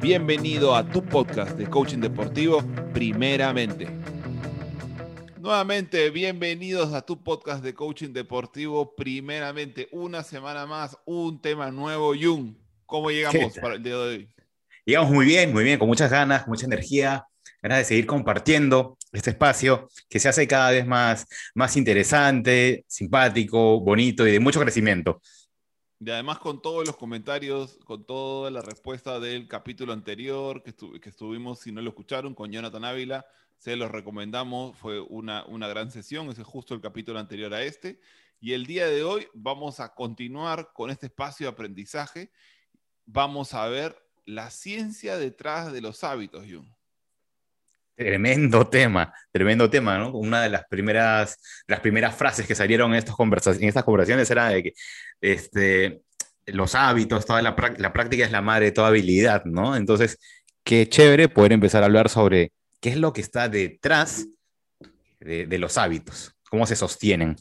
Bienvenido a tu podcast de coaching deportivo, primeramente. Nuevamente, bienvenidos a tu podcast de coaching deportivo, primeramente. Una semana más, un tema nuevo. Jun, ¿cómo llegamos para el día de hoy? Llegamos muy bien, muy bien, con muchas ganas, mucha energía, ganas de seguir compartiendo este espacio que se hace cada vez más, más interesante, simpático, bonito y de mucho crecimiento. Y además con todos los comentarios, con toda la respuesta del capítulo anterior que, estuvimos, si no lo escucharon, con Jonathan Ávila, se los recomendamos, fue una, una gran sesión, ese es justo el capítulo anterior a este. Y el día de hoy vamos a continuar con este espacio de aprendizaje. Vamos a ver la ciencia detrás de los hábitos, Jung. Tremendo tema, tremendo tema, ¿no? Una de las primeras, las primeras frases que salieron en, estos en estas conversaciones era de que este, los hábitos, toda la, la, práctica es la madre de toda habilidad, ¿no? Entonces, qué chévere poder empezar a hablar sobre qué es lo que está detrás de, de los hábitos, cómo se sostienen.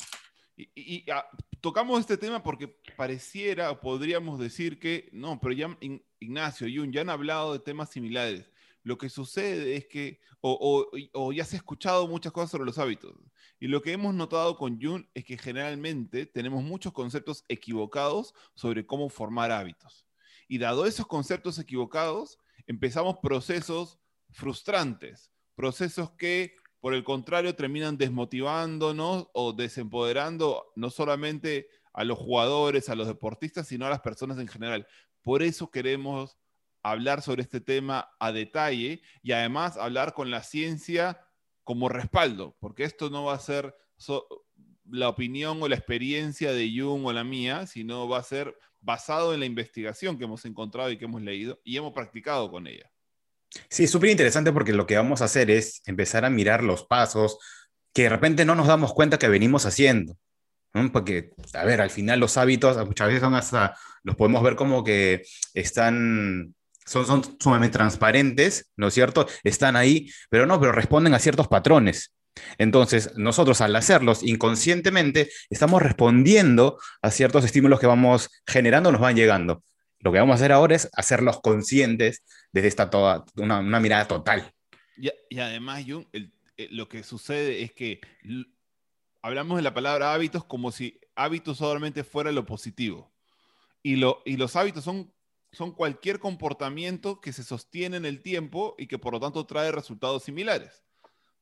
Y, y ah, tocamos este tema porque pareciera, podríamos decir que, no, pero ya Ignacio y Jun ya han hablado de temas similares lo que sucede es que, o, ya se ha escuchado muchas cosas sobre los hábitos, y lo que hemos notado con Jung es que generalmente tenemos muchos conceptos equivocados sobre cómo formar hábitos. Y dado esos conceptos equivocados, empezamos procesos frustrantes, procesos que, por el contrario, terminan desmotivándonos o desempoderando no solamente a los jugadores, a los deportistas, sino a las personas en general. Por eso queremos hablar sobre este tema a detalle y además hablar con la ciencia como respaldo, porque esto no va a ser la opinión o la experiencia de Jung o la mía, sino va a ser basado en la investigación que hemos encontrado y que hemos leído y hemos practicado con ella. Sí, súper interesante porque lo que vamos a hacer es empezar a mirar los pasos que de repente no nos damos cuenta que venimos haciendo. Porque, a ver, al final los hábitos muchas veces son hasta, los podemos ver como que están son, sumamente transparentes, ¿no es cierto? Están ahí, pero no, pero responden a ciertos patrones. Entonces, nosotros al hacerlos inconscientemente, estamos respondiendo a ciertos estímulos que vamos generando, nos van llegando. Lo que vamos a hacer ahora es hacerlos conscientes desde esta toda, una, mirada total. Y, además, Jung, eh, lo que sucede es que hablamos de la palabra hábitos como si hábitos solamente fuera lo positivo. Y los hábitos son son cualquier comportamiento que se sostiene en el tiempo y que por lo tanto trae resultados similares.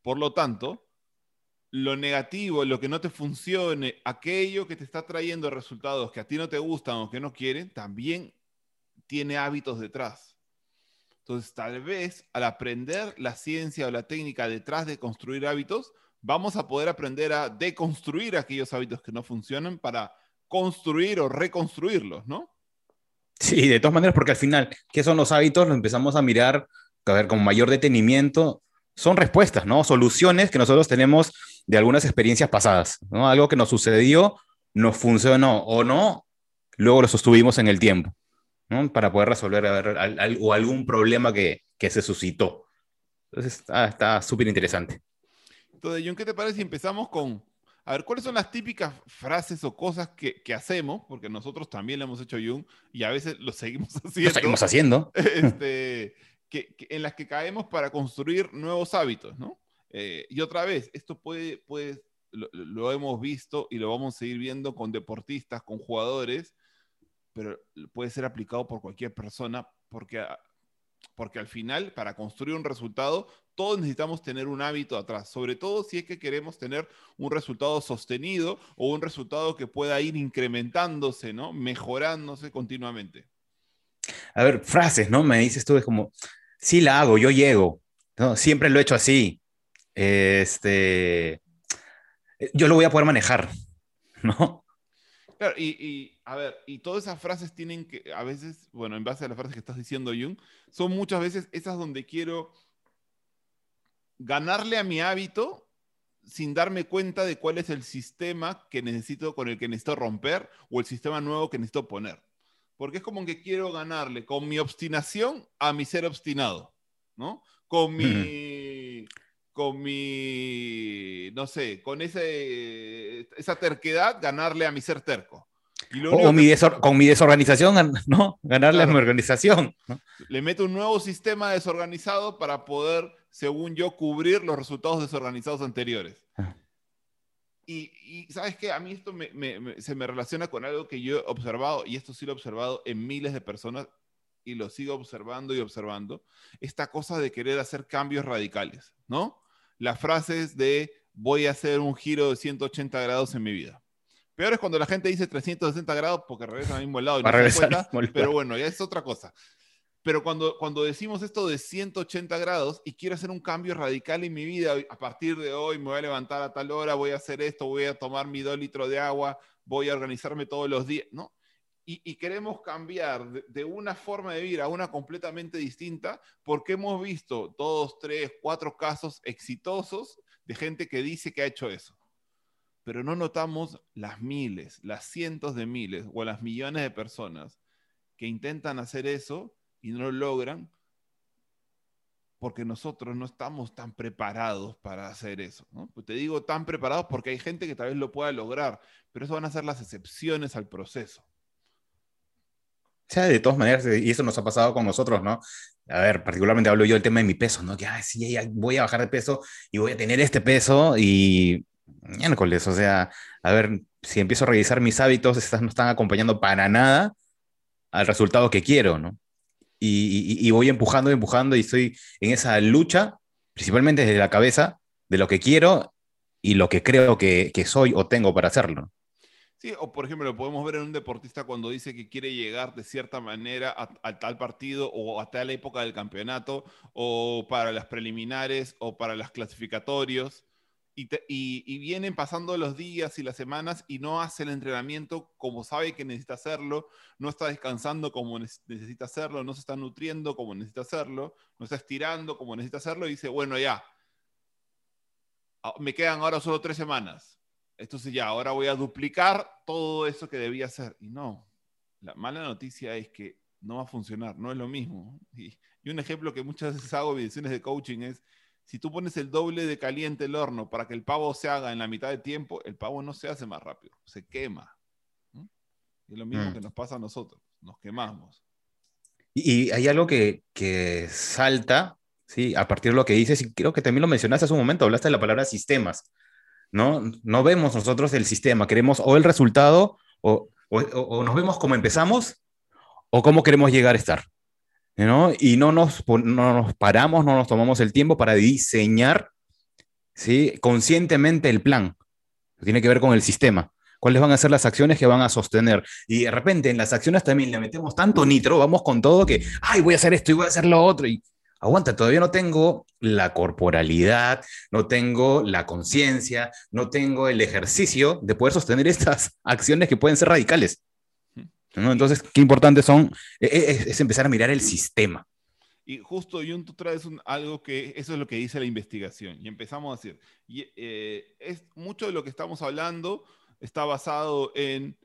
Por lo tanto, lo negativo, lo que no te funcione, aquello que te está trayendo resultados que a ti no te gustan o que no quieren, también tiene hábitos detrás. Entonces, tal vez al aprender la ciencia o la técnica detrás de construir hábitos, vamos a poder aprender a deconstruir aquellos hábitos que no funcionan para construir o reconstruirlos, ¿no? Sí, de todas maneras, porque al final, ¿qué son los hábitos? Lo empezamos a mirar a ver, con mayor detenimiento. Son respuestas, ¿no? Soluciones que nosotros tenemos de algunas experiencias pasadas, ¿no? Algo que nos sucedió, nos funcionó o no, luego lo sostuvimos en el tiempo, ¿no? Para poder resolver o algún problema que, que se suscitó. Entonces, está súper interesante. Entonces, John, ¿qué te parece si empezamos con, a ver, ¿cuáles son las típicas frases o cosas que, hacemos? Porque nosotros también lo hemos hecho Jung y a veces lo seguimos haciendo. Lo seguimos haciendo. Este, que, en las que caemos para construir nuevos hábitos, ¿no? Eh, y otra vez, esto puede, puede lo, lo, hemos visto y lo vamos a seguir viendo con deportistas, con jugadores, pero puede ser aplicado por cualquier persona porque porque al final, para construir un resultado, todos necesitamos tener un hábito atrás, sobre todo si es que queremos tener un resultado sostenido o un resultado que pueda ir incrementándose, ¿no? Mejorándose continuamente. A ver, frases, ¿no? Me dices tú, es como, sí la hago, yo llego, ¿no? Siempre lo he hecho así. Este, yo lo voy a poder manejar, ¿no? Claro, y, a ver, y todas esas frases tienen que, a veces, bueno, en base a las frases que estás diciendo, Jung, son muchas veces esas donde quiero ganarle a mi hábito sin darme cuenta de cuál es el sistema que necesito, con el que necesito romper o el sistema nuevo que necesito poner. Porque es como que quiero ganarle con mi obstinación a mi ser obstinado, ¿no? Con mi con mi, no sé, con ese, esa terquedad, ganarle a mi ser terco. O, mi con mi desorganización, ¿no? Ganarle a mi organización. Le meto un nuevo sistema desorganizado para poder, según yo, cubrir los resultados desorganizados anteriores. Ah. Y, sabes qué, a mí esto se me relaciona con algo que yo he observado, y esto sí lo he observado en miles de personas, y lo sigo observando y observando, esta cosa de querer hacer cambios radicales, ¿no? Las frases de voy a hacer un giro de 180 grados en mi vida. Peor es cuando la gente dice 360 grados porque regresa al mismo lado y no se cuenta, pero bueno, ya es otra cosa. Pero cuando, cuando decimos esto de 180 grados y quiero hacer un cambio radical en mi vida, a partir de hoy me voy a levantar a tal hora, voy a hacer esto, voy a tomar mi dos litros de agua, voy a organizarme todos los días, ¿no? Y, queremos cambiar de, de, una forma de vivir a una completamente distinta porque hemos visto dos, tres, cuatro casos exitosos de gente que dice que ha hecho eso. Pero no notamos las miles, las cientos de miles o las millones de personas que intentan hacer eso y no lo logran porque nosotros no estamos tan preparados para hacer eso. Pues te digo tan preparados porque hay gente que tal vez lo pueda lograr, pero eso van a ser las excepciones al proceso. O sea, de todas maneras, y eso nos ha pasado con nosotros, ¿no? A ver, particularmente hablo yo del tema de mi peso, ¿no? Que, ay, sí, voy a bajar de peso y voy a tener este peso y miércoles, o sea, a ver, si empiezo a revisar mis hábitos, estas no están acompañando para nada al resultado que quiero, ¿no? y, voy empujando, empujando y estoy en esa lucha, principalmente desde la cabeza, de lo que quiero y lo que creo que, soy o tengo para hacerlo. Sí, o por ejemplo, lo podemos ver en un deportista cuando dice que quiere llegar de cierta manera a, tal partido o a tal época del campeonato o para las preliminares o para los clasificatorios y, vienen pasando los días y las semanas y no hace el entrenamiento como sabe que necesita hacerlo, no está descansando como necesita hacerlo, no se está nutriendo como necesita hacerlo, no está estirando como necesita hacerlo y dice, bueno, ya, ah, me quedan ahora solo tres semanas. Entonces ya, ahora voy a duplicar todo eso que debía hacer. Y no, la mala noticia es que no va a funcionar, no es lo mismo. Y, un ejemplo que muchas veces hago en ediciones de coaching es, si tú pones el doble de caliente el horno para que el pavo se haga en la mitad de tiempo, el pavo no se hace más rápido, se quema. Es lo mismo mm. que nos pasa a nosotros, nos quemamos. Y, hay algo que, que, salta, ¿sí? a partir de lo que dices, y creo que también lo mencionaste hace un momento, hablaste de la palabra sistemas. ¿no? No vemos nosotros el sistema, queremos o el resultado, o, o, o nos vemos como empezamos, o cómo queremos llegar a estar. ¿No? Y no nos, no nos paramos, no nos tomamos el tiempo para diseñar ¿sí? conscientemente el plan. Tiene que ver con el sistema. ¿Cuáles van a ser las acciones que van a sostener? Y de repente en las acciones también le metemos tanto nitro, vamos con todo que, ay, voy a hacer esto y voy a hacer lo otro. Y aguanta, todavía no tengo la corporalidad, no tengo la conciencia, no tengo el ejercicio de poder sostener estas acciones que pueden ser radicales. Entonces, qué importante son, e, e, es, empezar a mirar el sistema. Y justo, Jun, tú traes algo que eso es lo que dice la investigación. Y empezamos a decir, y, eh, es, mucho de lo que estamos hablando está basado en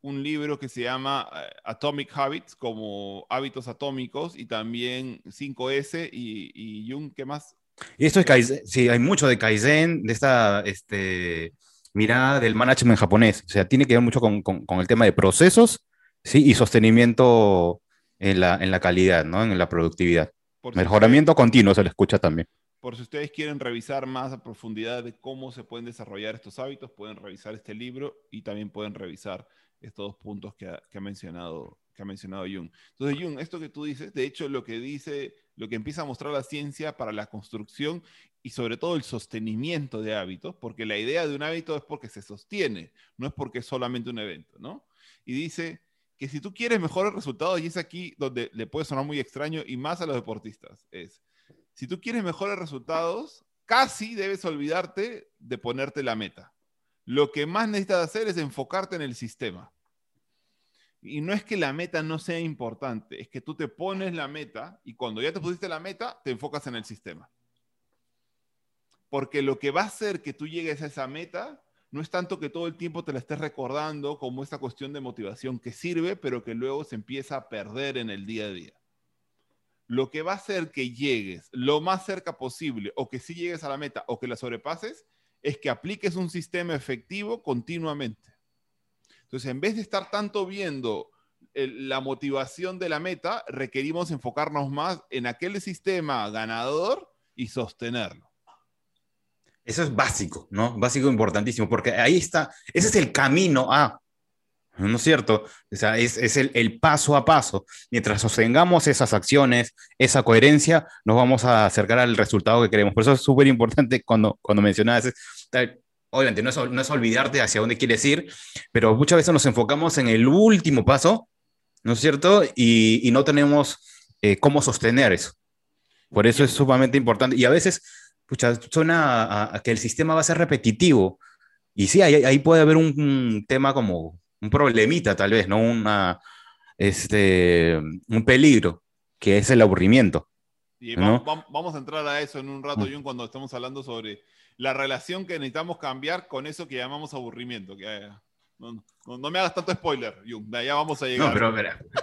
un libro que se llama eh, Atomic Habits, como hábitos atómicos, y también 5S y, y Jung, ¿qué más? Y esto es Kaizen, sí, hay mucho de Kaizen, de esta este, mirada del management japonés. O sea, tiene que ver mucho con, con, con el tema de procesos Sí, y sostenimiento en la, en la calidad, ¿no? En la productividad. Mejoramiento continuo se le escucha también. Por si ustedes quieren revisar más a profundidad de cómo se pueden desarrollar estos hábitos, pueden revisar este libro y también pueden revisar estos dos puntos que ha, que ha mencionado que ha mencionado Jung. Entonces, Jung, esto que tú dices, de hecho, lo que dice, lo que empieza a mostrar la ciencia para la construcción y sobre todo el sostenimiento de hábitos, porque la idea de un hábito es porque se sostiene, no es porque es solamente un evento, ¿no? Y dice, que si tú quieres mejores resultados, y es aquí donde le puede sonar muy extraño y más a los deportistas, es, si tú quieres mejores resultados, casi debes olvidarte de ponerte la meta. Lo que más necesitas hacer es enfocarte en el sistema. Y no es que la meta no sea importante, es que tú te pones la meta y cuando ya te pusiste la meta, te enfocas en el sistema. Porque lo que va a hacer que tú llegues a esa meta no es tanto que todo el tiempo te la estés recordando como esta cuestión de motivación que sirve, pero que luego se empieza a perder en el día a día. Lo que va a hacer que llegues lo más cerca posible o que sí llegues a la meta o que la sobrepases es que apliques un sistema efectivo continuamente. Entonces, en vez de estar tanto viendo la motivación de la meta, requerimos enfocarnos más en aquel sistema ganador y sostenerlo. Eso es básico, ¿no? Básico importantísimo, porque ahí está, ese es el camino a, ¿no es cierto? O sea, es, es el, el, paso a paso. Mientras sostengamos esas acciones, esa coherencia, nos vamos a acercar al resultado que queremos. Por eso es súper importante cuando, cuando mencionabas, obviamente no es, no es olvidarte hacia dónde quieres ir, pero muchas veces nos enfocamos en el último paso, ¿no es cierto? Y, y no tenemos eh, cómo sostener eso. Por eso es sumamente importante. Y a veces pucha, suena a, a, que el sistema va a ser repetitivo. Y sí, ahí, ahí puede haber un, un, tema como un problemita, tal vez, ¿no? Una, este, un peligro, que es el aburrimiento. Y ¿no? vamos, vamos, a entrar a eso en un rato, Jun, cuando estamos hablando sobre la relación que necesitamos cambiar con eso que llamamos aburrimiento. Que, no, no, no, me hagas tanto spoiler, Jung, de allá vamos a llegar. No, pero,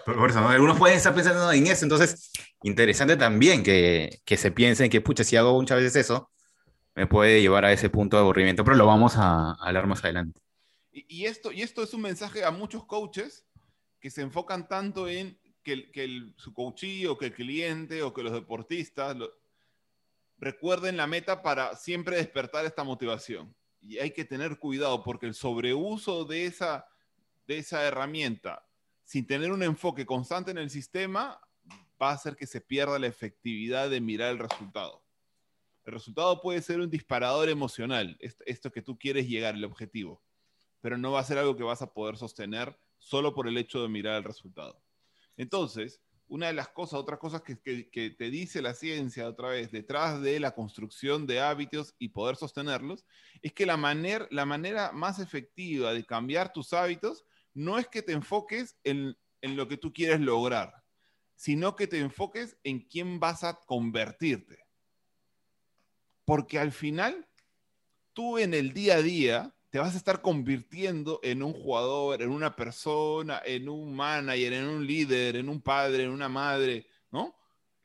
pero por eso, ¿no? algunos pueden estar pensando en eso, entonces, interesante también que, que se piensen que, pucha, si hago muchas veces eso, me puede llevar a ese punto de aburrimiento, pero lo vamos a, a hablar más adelante. Y, y, esto, y esto es un mensaje a muchos coaches que se enfocan tanto en que, el, que el, su coachee o que el cliente o que los deportistas lo, recuerden la meta para siempre despertar esta motivación y hay que tener cuidado porque el sobreuso de esa, de esa herramienta sin tener un enfoque constante en el sistema va a hacer que se pierda la efectividad de mirar el resultado. El resultado puede ser un disparador emocional, esto que tú quieres llegar, el objetivo, pero no va a ser algo que vas a poder sostener solo por el hecho de mirar el resultado. Entonces, una de las cosas, otras cosas que, te dice la ciencia otra vez, detrás de la construcción de hábitos y poder sostenerlos, es que la, manera la manera más efectiva de cambiar tus hábitos no es que te enfoques en, en lo que tú quieres lograr, sino que te enfoques en quién vas a convertirte. Porque al final, tú en el día a día te vas a estar convirtiendo en un jugador, en una persona, en un manager, en un líder, en un padre, en una madre, ¿no?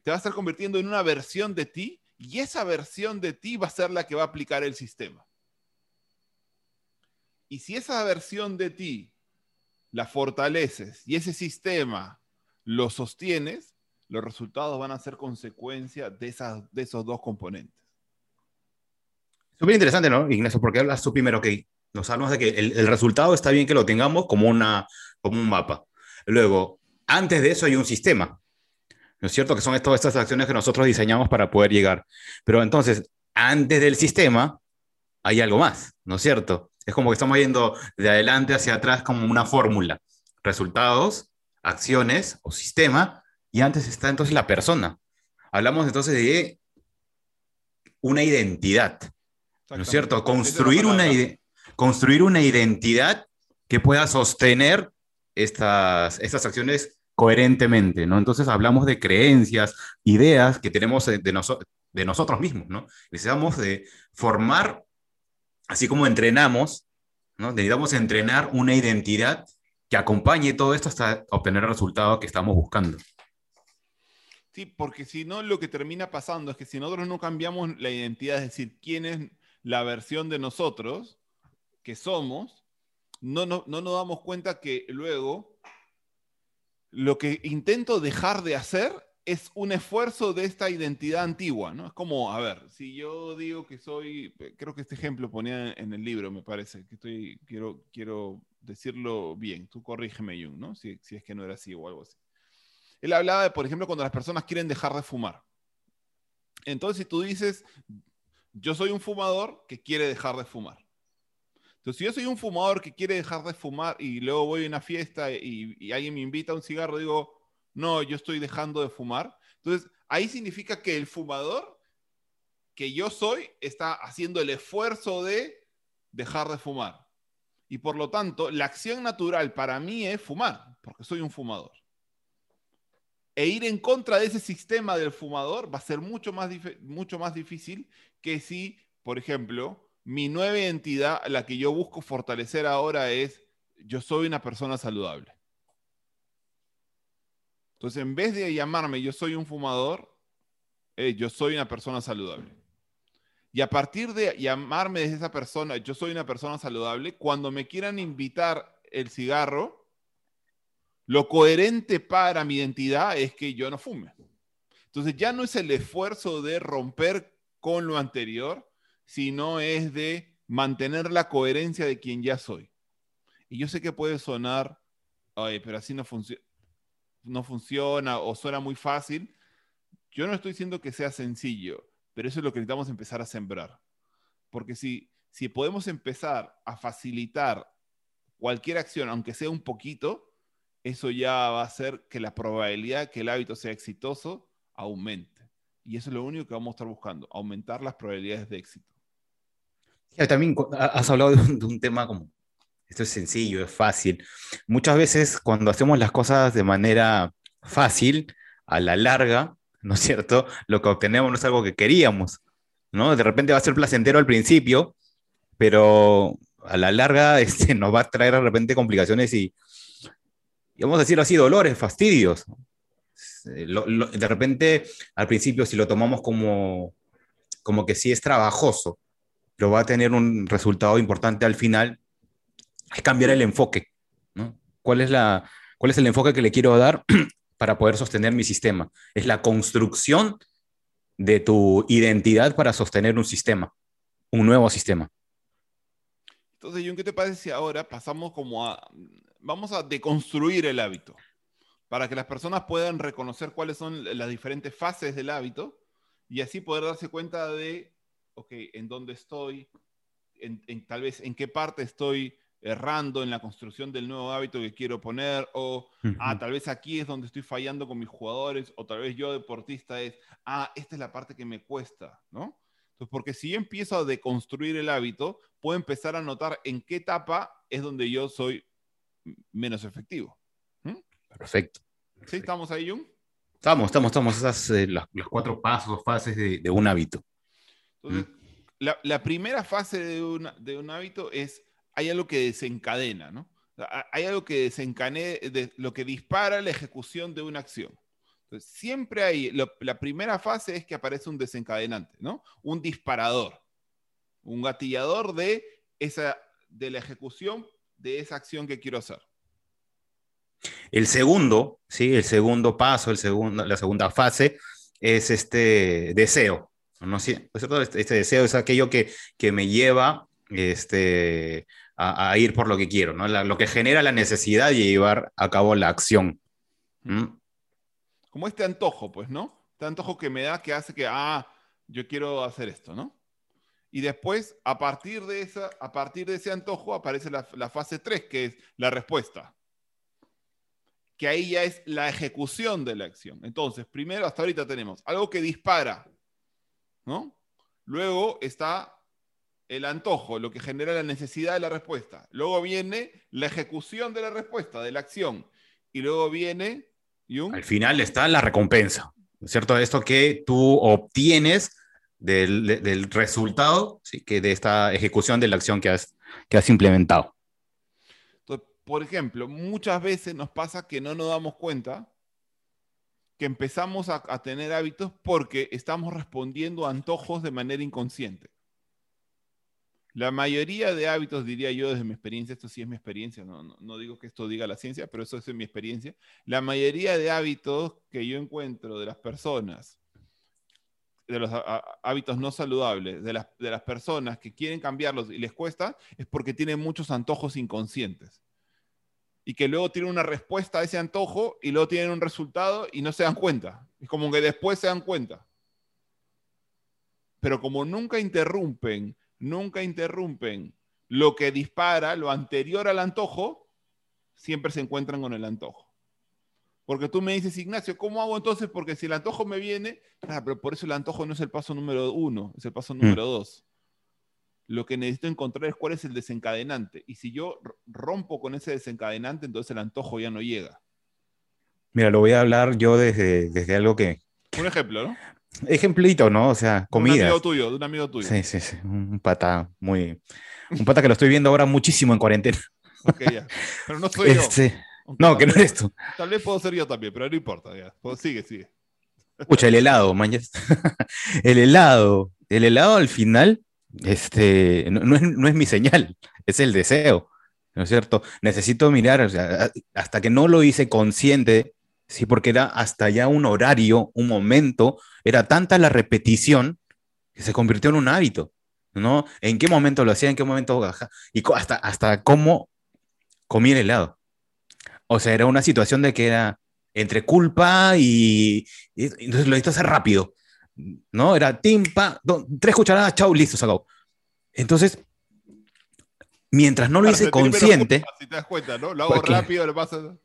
Te vas a estar convirtiendo en una versión de ti y esa versión de ti va a ser la que va a aplicar el sistema. Y si esa versión de ti la fortaleces y ese sistema lo sostienes, los resultados van a ser consecuencia de, esas, de esos dos componentes. Súper interesante, ¿no, Ignacio? Porque hablas tú primero que nos hablamos de que el, el, resultado está bien que lo tengamos como, una, como un mapa. Luego, antes de eso hay un sistema, ¿no es cierto? Que son todas estas acciones que nosotros diseñamos para poder llegar. Pero entonces, antes del sistema hay algo más, ¿no es cierto? Es como que estamos yendo de adelante hacia atrás como una fórmula. Resultados, acciones o sistema, y antes está entonces la persona. Hablamos entonces de una identidad, ¿no es cierto? Construir una identidad construir una identidad que pueda sostener estas, estas acciones coherentemente, ¿no? Entonces hablamos de creencias, ideas que tenemos de, noso de nosotros mismos, ¿no? Necesitamos de formar, así como entrenamos, ¿no? Necesitamos entrenar una identidad que acompañe todo esto hasta obtener el resultado que estamos buscando. Sí, porque si no, lo que termina pasando es que si nosotros no cambiamos la identidad, es decir, quién es la versión de nosotros, que somos, no, no, no nos damos cuenta que luego lo que intento dejar de hacer es un esfuerzo de esta identidad antigua, ¿no? Es como, a ver, si yo digo que soy, creo que este ejemplo ponía en el libro, me parece, que estoy, quiero, quiero decirlo bien, tú corrígeme, Jung, ¿no? Si, si es que no era así o algo así. Él hablaba de, por ejemplo, cuando las personas quieren dejar de fumar. Entonces, si tú dices, yo soy un fumador que quiere dejar de fumar. Entonces, si yo soy un fumador que quiere dejar de fumar y luego voy a una fiesta y, alguien me invita a un cigarro, digo, no, yo estoy dejando de fumar. Entonces, ahí significa que el fumador que yo soy está haciendo el esfuerzo de dejar de fumar. Y por lo tanto, la acción natural para mí es fumar, porque soy un fumador. E ir en contra de ese sistema del fumador va a ser mucho más, mucho más difícil que si, por ejemplo, mi nueva identidad, la que yo busco fortalecer ahora es, yo soy una persona saludable. Entonces, en vez de llamarme yo soy un fumador, eh, yo soy una persona saludable. Y a partir de llamarme desde esa persona, yo soy una persona saludable, cuando me quieran invitar el cigarro, lo coherente para mi identidad es que yo no fume. Entonces ya no es el esfuerzo de romper con lo anterior, sino es de mantener la coherencia de quien ya soy. Y yo sé que puede sonar, ay, pero así no, no funciona o suena muy fácil. Yo no estoy diciendo que sea sencillo, pero eso es lo que necesitamos empezar a sembrar. Porque si, si podemos empezar a facilitar cualquier acción, aunque sea un poquito, eso ya va a hacer que la probabilidad que el hábito sea exitoso aumente. Y eso es lo único que vamos a estar buscando, aumentar las probabilidades de éxito. También has hablado de un, tema como, esto es sencillo, es fácil. Muchas veces cuando hacemos las cosas de manera fácil, a la larga, ¿no es cierto? Lo que obtenemos no es algo que queríamos, ¿no? De repente va a ser placentero al principio, pero a la larga este, nos va a traer de repente complicaciones y, y vamos a decirlo así, dolores, fastidios. Eh, de repente, al principio, si lo tomamos como, como que sí es trabajoso, pero va a tener un resultado importante al final, es cambiar el enfoque. ¿Cuál, es la, ¿Cuál es el enfoque que le quiero dar para poder sostener mi sistema? Es la construcción de tu identidad para sostener un sistema, un nuevo sistema. Entonces, John, ¿qué te parece si ahora pasamos como a, vamos a deconstruir el hábito? para que las personas puedan reconocer cuáles son las diferentes fases del hábito y así poder darse cuenta de, ok, en dónde estoy, en, tal vez en qué parte estoy errando en la construcción del nuevo hábito que quiero poner, o, ah, tal vez aquí es donde estoy fallando con mis jugadores, o tal vez yo deportista es, ah, esta es la parte que me cuesta, ¿no? Entonces, porque si yo empiezo a deconstruir el hábito, puedo empezar a notar en qué etapa es donde yo soy menos efectivo. Perfecto. ¿Sí? ¿Estamos ahí, Jung? Estamos, estamos, estamos. Esas eh, los, cuatro pasos, fases de, un hábito. Entonces, mm. La, primera fase de, de un hábito es, hay algo que desencadena, ¿no? Hay algo que desencadena, de, lo que dispara la ejecución de una acción. Entonces, siempre hay, la primera fase es que aparece un desencadenante, ¿no? Un disparador, un gatillador de, esa, de la ejecución de esa acción que quiero hacer. El segundo, ¿sí? El segundo paso, el segundo, la segunda fase es este deseo. ¿No? Este, este, deseo es aquello que, que me lleva este, a, ir por lo que quiero, ¿no? lo que genera la necesidad de llevar a cabo la acción. Como este antojo, pues, ¿no? Este antojo que me da que hace que, ah, yo quiero hacer esto, ¿no? Y después, a partir de, esa, a partir de ese antojo, aparece la, la fase 3, que es la respuesta que ahí ya es la ejecución de la acción. Entonces, primero, hasta ahorita tenemos algo que dispara, ¿no? Luego está el antojo, lo que genera la necesidad de la respuesta. Luego viene la ejecución de la respuesta, de la acción. Y luego viene... Al final está la recompensa, cierto? Esto que tú obtienes del, resultado ¿sí? que de esta ejecución de la acción que has, que has implementado por ejemplo, muchas veces nos pasa que no nos damos cuenta que empezamos a, tener hábitos porque estamos respondiendo a antojos de manera inconsciente. La mayoría de hábitos, diría yo desde mi experiencia, esto sí es mi experiencia, no, no, digo que esto diga la ciencia, pero eso es mi experiencia, la mayoría de hábitos que yo encuentro de las personas, de los hábitos no saludables, de las, de las personas que quieren cambiarlos y les cuesta, es porque tienen muchos antojos inconscientes y que luego tienen una respuesta a ese antojo y luego tienen un resultado y no se dan cuenta. Es como que después se dan cuenta. Pero como nunca interrumpen, nunca interrumpen lo que dispara, lo anterior al antojo, siempre se encuentran con el antojo. Porque tú me dices, Ignacio, ¿cómo hago entonces? Porque si el antojo me viene, ah, pero por eso el antojo no es el paso número uno, es el paso número mm. dos lo que necesito encontrar es cuál es el desencadenante. Y si yo rompo con ese desencadenante, entonces el antojo ya no llega. Mira, lo voy a hablar yo desde, desde algo que... Un ejemplo, ¿no? Ejemplito, ¿no? O sea, comida. Un amigo tuyo, de un amigo tuyo. Sí, sí, sí. Un pata muy... Un pata que lo estoy viendo ahora muchísimo en cuarentena. Ok, ya. Pero no soy yo. Este, no, que no eres tú. Tal vez puedo ser yo también, pero no importa. Ya. Pues sigue, sigue. Escucha, el helado, mañas. el helado. El helado al final este, no, es, mi señal, es el deseo. ¿no es cierto? Necesito mirar, hasta que no lo hice consciente, sí, porque era hasta ya un horario, un momento, era tanta la repetición que se convirtió en un hábito, ¿no? ¿En qué momento lo hacía? ¿En qué momento? Y hasta, hasta cómo comía el helado. O sea, era una situación de que era entre culpa y, y entonces lo necesito hacer rápido, ¿no? Era timpa, tres cucharadas, chau, listo, se acabó. Entonces, mientras no lo hice consciente. si te das cuenta, ¿no? Lo hago rápido, lo paso.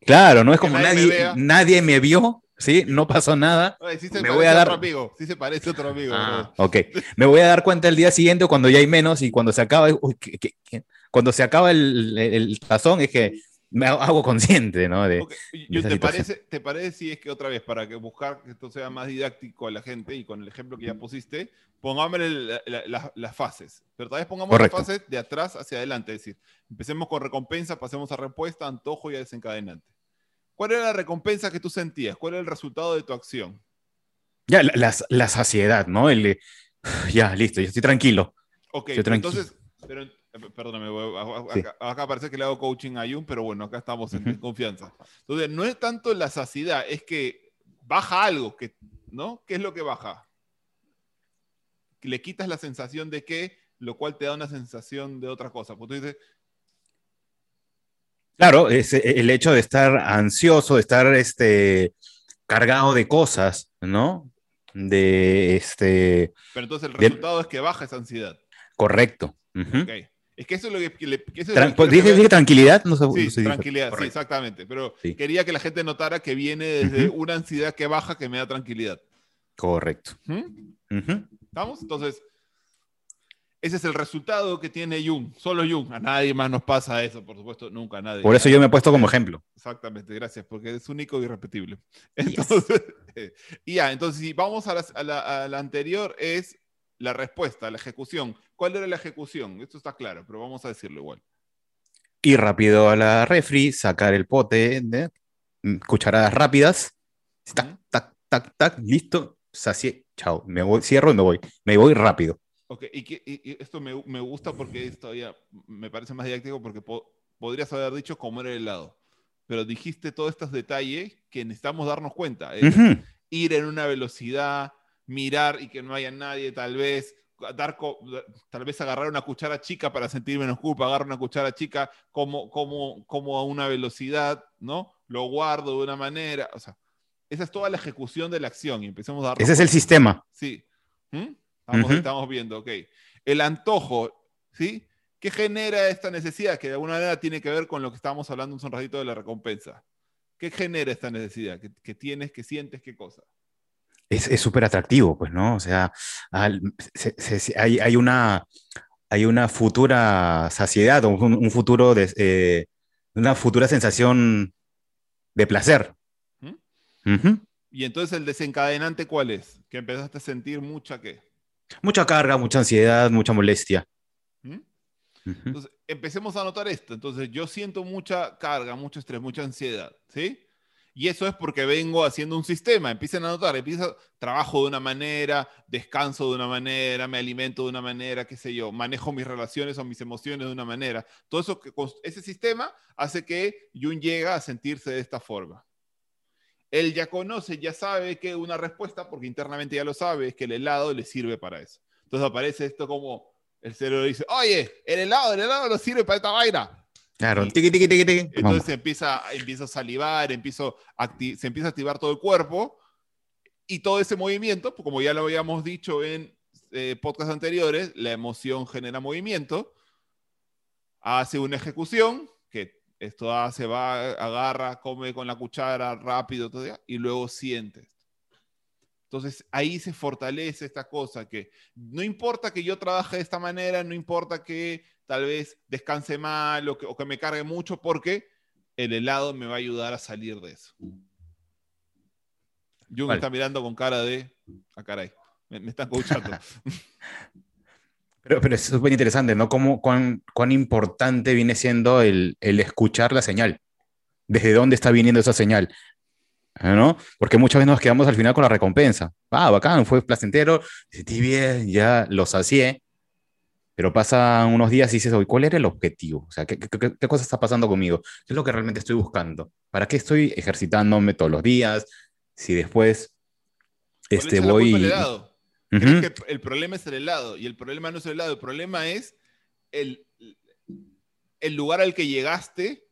Claro, no es como nadie, nadie, me, nadie me vio, ¿sí? No pasó nada. sí se me voy a dar. Otro amigo, sí se parece otro amigo. Ah, ok. Me voy a dar cuenta el día siguiente cuando ya hay menos y cuando se acaba. Uy, ¿qué, qué, qué? Cuando se acaba el, el, el, tazón es que me hago consciente, ¿no? De, okay. de ¿te, parece, ¿Te parece si es que otra vez, para que buscar que esto sea más didáctico a la gente y con el ejemplo que ya pusiste, pongámosle la, la, la, las fases? Pero tal vez pongamos Correcto. las fases de atrás hacia adelante, es decir, empecemos con recompensa, pasemos a respuesta, antojo y a desencadenante. ¿Cuál era la recompensa que tú sentías? ¿Cuál era el resultado de tu acción? Ya, la, la saciedad, ¿no? El, ya, listo, ya estoy tranquilo. Ok, estoy tranquilo. entonces, pero Perdóname, acá, sí. acá, parece que le hago coaching a Jun, pero bueno, acá estamos en uh -huh. confianza. Entonces, no es tanto la saciedad, es que baja algo, que, ¿no? ¿Qué es lo que baja? Le quitas la sensación de que, lo cual te da una sensación de otra cosa. Porque tú dices, Claro, es el hecho de estar ansioso, de estar este, cargado de cosas, ¿no? De este. Pero entonces el resultado de... es que baja esa ansiedad. Correcto. Uh -huh. okay. Es que eso es lo que... Le, eso Tran pues, ¿Dije, dije, tranquilidad? No sí, no tranquilidad, sí, exactamente. Pero sí. quería que la gente notara que viene desde uh -huh. una ansiedad que baja que me da tranquilidad. Correcto. ¿Mm? Uh -huh. ¿Estamos? Entonces, ese es el resultado que tiene Jung. Solo Jung. A nadie más nos pasa eso, por supuesto, nunca a nadie. Por eso yo me he puesto como ejemplo. Exactamente, gracias, porque es único y irrepetible. Entonces, yes. y ya, entonces si vamos a a, la, a la anterior, es la respuesta, la ejecución. ¿Cuál era la ejecución? Esto está claro, pero vamos a decirlo igual. Ir rápido a la refri, sacar el pote de cucharadas rápidas. Tac, tac, tac, tac, listo. Sacié. Chao. Me voy, cierro y me voy. Me voy rápido. Ok, y, que, y esto me, me, gusta porque ya me parece más didáctico porque po podrías haber dicho comer el helado. Pero dijiste todos estos detalles que necesitamos darnos cuenta. Es uh -huh. Ir en una velocidad, mirar y que no haya nadie, tal vez, dar, tal vez agarrar una cuchara chica para sentir menos culpa, agarrar una cuchara chica como, como, como a una velocidad, ¿no? Lo guardo de una manera, o sea, esa es toda la ejecución de la acción y empecemos a dar... Ese es el sistema. Sí. ¿Mm? Estamos, uh -huh. estamos viendo, ok. El antojo, ¿sí? ¿Qué genera esta necesidad? Que de alguna manera tiene que ver con lo que estábamos hablando un ratito de la recompensa. ¿Qué genera esta necesidad? ¿Que, que tienes, que sientes, qué cosa? Es súper atractivo, pues, ¿no? O sea, al, se, se, hay, hay, una, hay una futura saciedad, un, un futuro de, eh, una futura sensación de placer. ¿Mm? Uh -huh. Y entonces el desencadenante, ¿cuál es? Que empezaste a sentir mucha qué? Mucha carga, mucha ansiedad, mucha molestia. ¿Mm? Uh -huh. Entonces, empecemos a notar esto. Entonces, yo siento mucha carga, mucho estrés, mucha ansiedad, ¿sí? Y eso es porque vengo haciendo un sistema. Empiecen a notar, empiezo, trabajo de una manera, descanso de una manera, me alimento de una manera, qué sé yo, manejo mis relaciones o mis emociones de una manera. Todo eso, ese sistema hace que Jung llegue a sentirse de esta forma. Él ya conoce, ya sabe que una respuesta, porque internamente ya lo sabe, es que el helado le sirve para eso. Entonces aparece esto como el cerebro dice, oye, el helado, el helado no sirve para esta vaina Claro, tiqui, tiqui, tiqui, tiqui. Entonces empieza, empieza a salivar, empiezo se empieza a activar todo el cuerpo y todo ese movimiento, pues como ya lo habíamos dicho en eh, podcasts anteriores, la emoción genera movimiento, hace una ejecución, que esto hace, va, agarra, come con la cuchara rápido, todo, y luego sientes. Entonces ahí se fortalece esta cosa que no importa que yo trabaje de esta manera, no importa que tal vez descanse mal o que, o que me cargue mucho porque el helado me va a ayudar a salir de eso. Jung vale. está mirando con cara de, ah, caray, me, me están coachando. pero, pero es súper interesante, ¿no? Cómo, cuán, cuán importante viene siendo el, el, escuchar la señal. ¿Desde dónde está viniendo esa señal? ¿No? Porque muchas veces nos quedamos al final con la recompensa. Ah, bacán, fue placentero, sentí bien, ya lo sacié, pero pasan unos días y dices, oye, ¿cuál era el objetivo? O sea, ¿qué, qué, qué cosa está pasando conmigo? ¿Qué es lo que realmente estoy buscando? ¿Para qué estoy ejercitándome todos los días? Si después este, voy... que el problema es el helado y el problema no es el helado, el problema es el, el lugar al que llegaste